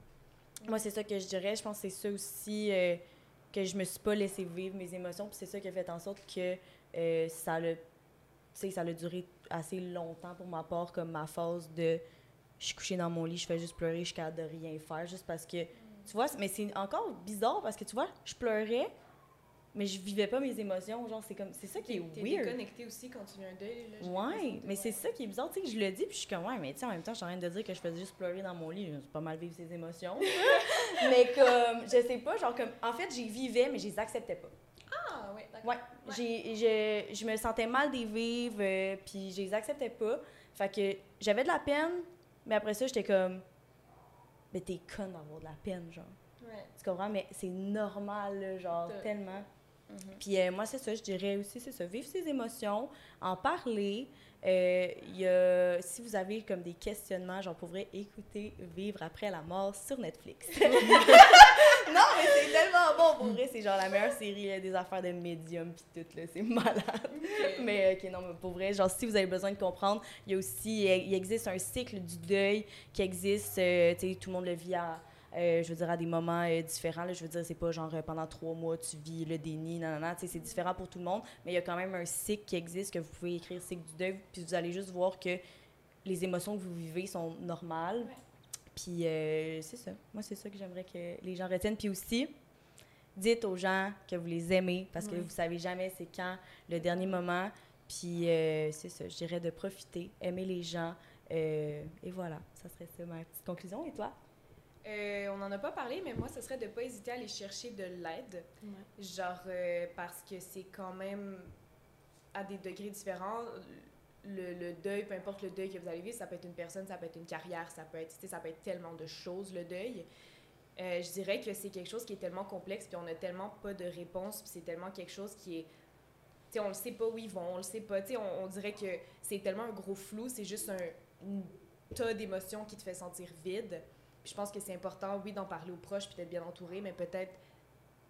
Moi, c'est ça que je dirais. Je pense que c'est ça aussi euh, que je me suis pas laissé vivre mes émotions. Puis c'est ça qui a fait en sorte que euh, ça sais, ça a duré assez longtemps pour ma part, comme ma phase de je suis couchée dans mon lit, je fais juste pleurer, je suis capable de rien faire, juste parce que, tu vois, mais c'est encore bizarre parce que, tu vois, je pleurais, mais je vivais pas mes émotions. Genre, c'est comme, c'est ça qui est T'es weird. déconnecté aussi quand tu vis un deuil. Là, Ouais, mais c'est ça qui est bizarre, tu sais, que je le dis, puis je suis comme, ouais, mais tu sais, en même temps, je suis en train de dire que je faisais juste pleurer dans mon lit, c'est pas mal vivre ses émotions. mais comme, je sais pas, genre, comme, en fait, j'y vivais, mais je les acceptais pas. Ah, oui, d'accord. Ouais, j'ai, je, je me sentais mal d'y vivre, euh, puis je les acceptais pas. Fait que j'avais de la peine, mais après ça, j'étais comme, mais t'es conne d'avoir de la peine, genre. Ouais. Tu comprends? Mais c'est normal, genre, tellement. Puis euh, moi, c'est ça, je dirais aussi, c'est ça, vivre ses émotions, en parler. Euh, y a, si vous avez comme des questionnements, genre, pourrait écouter Vivre après la mort sur Netflix. non, mais c'est tellement bon, pour vrai, c'est genre la meilleure série là, des affaires de médium, puis tout, là, c'est malade. Mais ok, non, mais pour vrai, genre, si vous avez besoin de comprendre, il y a aussi, il existe un cycle du deuil qui existe, euh, tu sais, tout le monde le vit à, euh, je veux dire, à des moments euh, différents. Là, je veux dire, c'est pas genre euh, pendant trois mois, tu vis le déni, sais, c'est différent pour tout le monde, mais il y a quand même un cycle qui existe que vous pouvez écrire cycle du deuil, puis vous allez juste voir que les émotions que vous vivez sont normales. Ouais. Puis euh, c'est ça. Moi, c'est ça que j'aimerais que les gens retiennent. Puis aussi, dites aux gens que vous les aimez parce que vous savez jamais c'est quand le dernier moment. Puis euh, c'est ça, je dirais de profiter, aimer les gens. euh, et voilà, ça serait ça ma petite conclusion. Et toi? Euh, on n'en a pas parlé, mais moi, ce serait de ne pas hésiter à aller chercher de l'aide. Genre, parce que c'est quand même à des degrés différents. Le, le deuil, peu importe le deuil que vous allez vivre, ça peut être une personne, ça peut être une carrière, ça peut être, ça peut être tellement de choses, le deuil. Euh, je dirais que c'est quelque chose qui est tellement complexe, puis on n'a tellement pas de réponse, puis c'est tellement quelque chose qui est... Tu sais, on le sait pas où ils vont, on le sait pas. On, dirait que c'est tellement un gros flou, c'est juste un, tas d'émotions qui te fait sentir vide. Je pense que c'est important, oui, d'en parler aux proches, puis d'être bien entouré, mais peut-être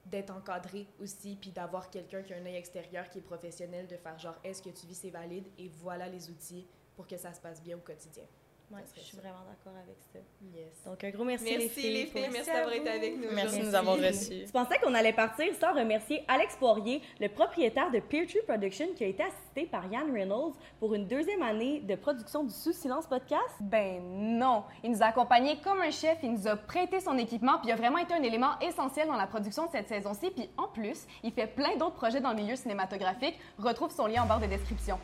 d'être encadré aussi, puis d'avoir quelqu'un qui a un œil extérieur, qui est professionnel, de faire genre, est-ce que tu vis, c'est valide, et voilà les outils pour que ça se passe bien au quotidien. Ouais, je suis ça. vraiment d'accord avec ça. Yes. Donc, un gros merci, Merci les filles. les filles, pour- merci d'avoir été avec nous. Merci de nous avoir reçus. Tu pensais qu'on allait partir sans remercier Alex Poirier, le propriétaire de Peer Tree Production, qui a été assisté par Yann Reynolds pour une deuxième année de production du Sous Silence podcast? Ben non, il nous a accompagnés comme un chef, il nous a prêté son équipement, puis il a vraiment été un élément essentiel dans la production de cette saison-ci. Puis en plus, il fait plein d'autres projets dans le milieu cinématographique. Retrouve son lien en barre de description.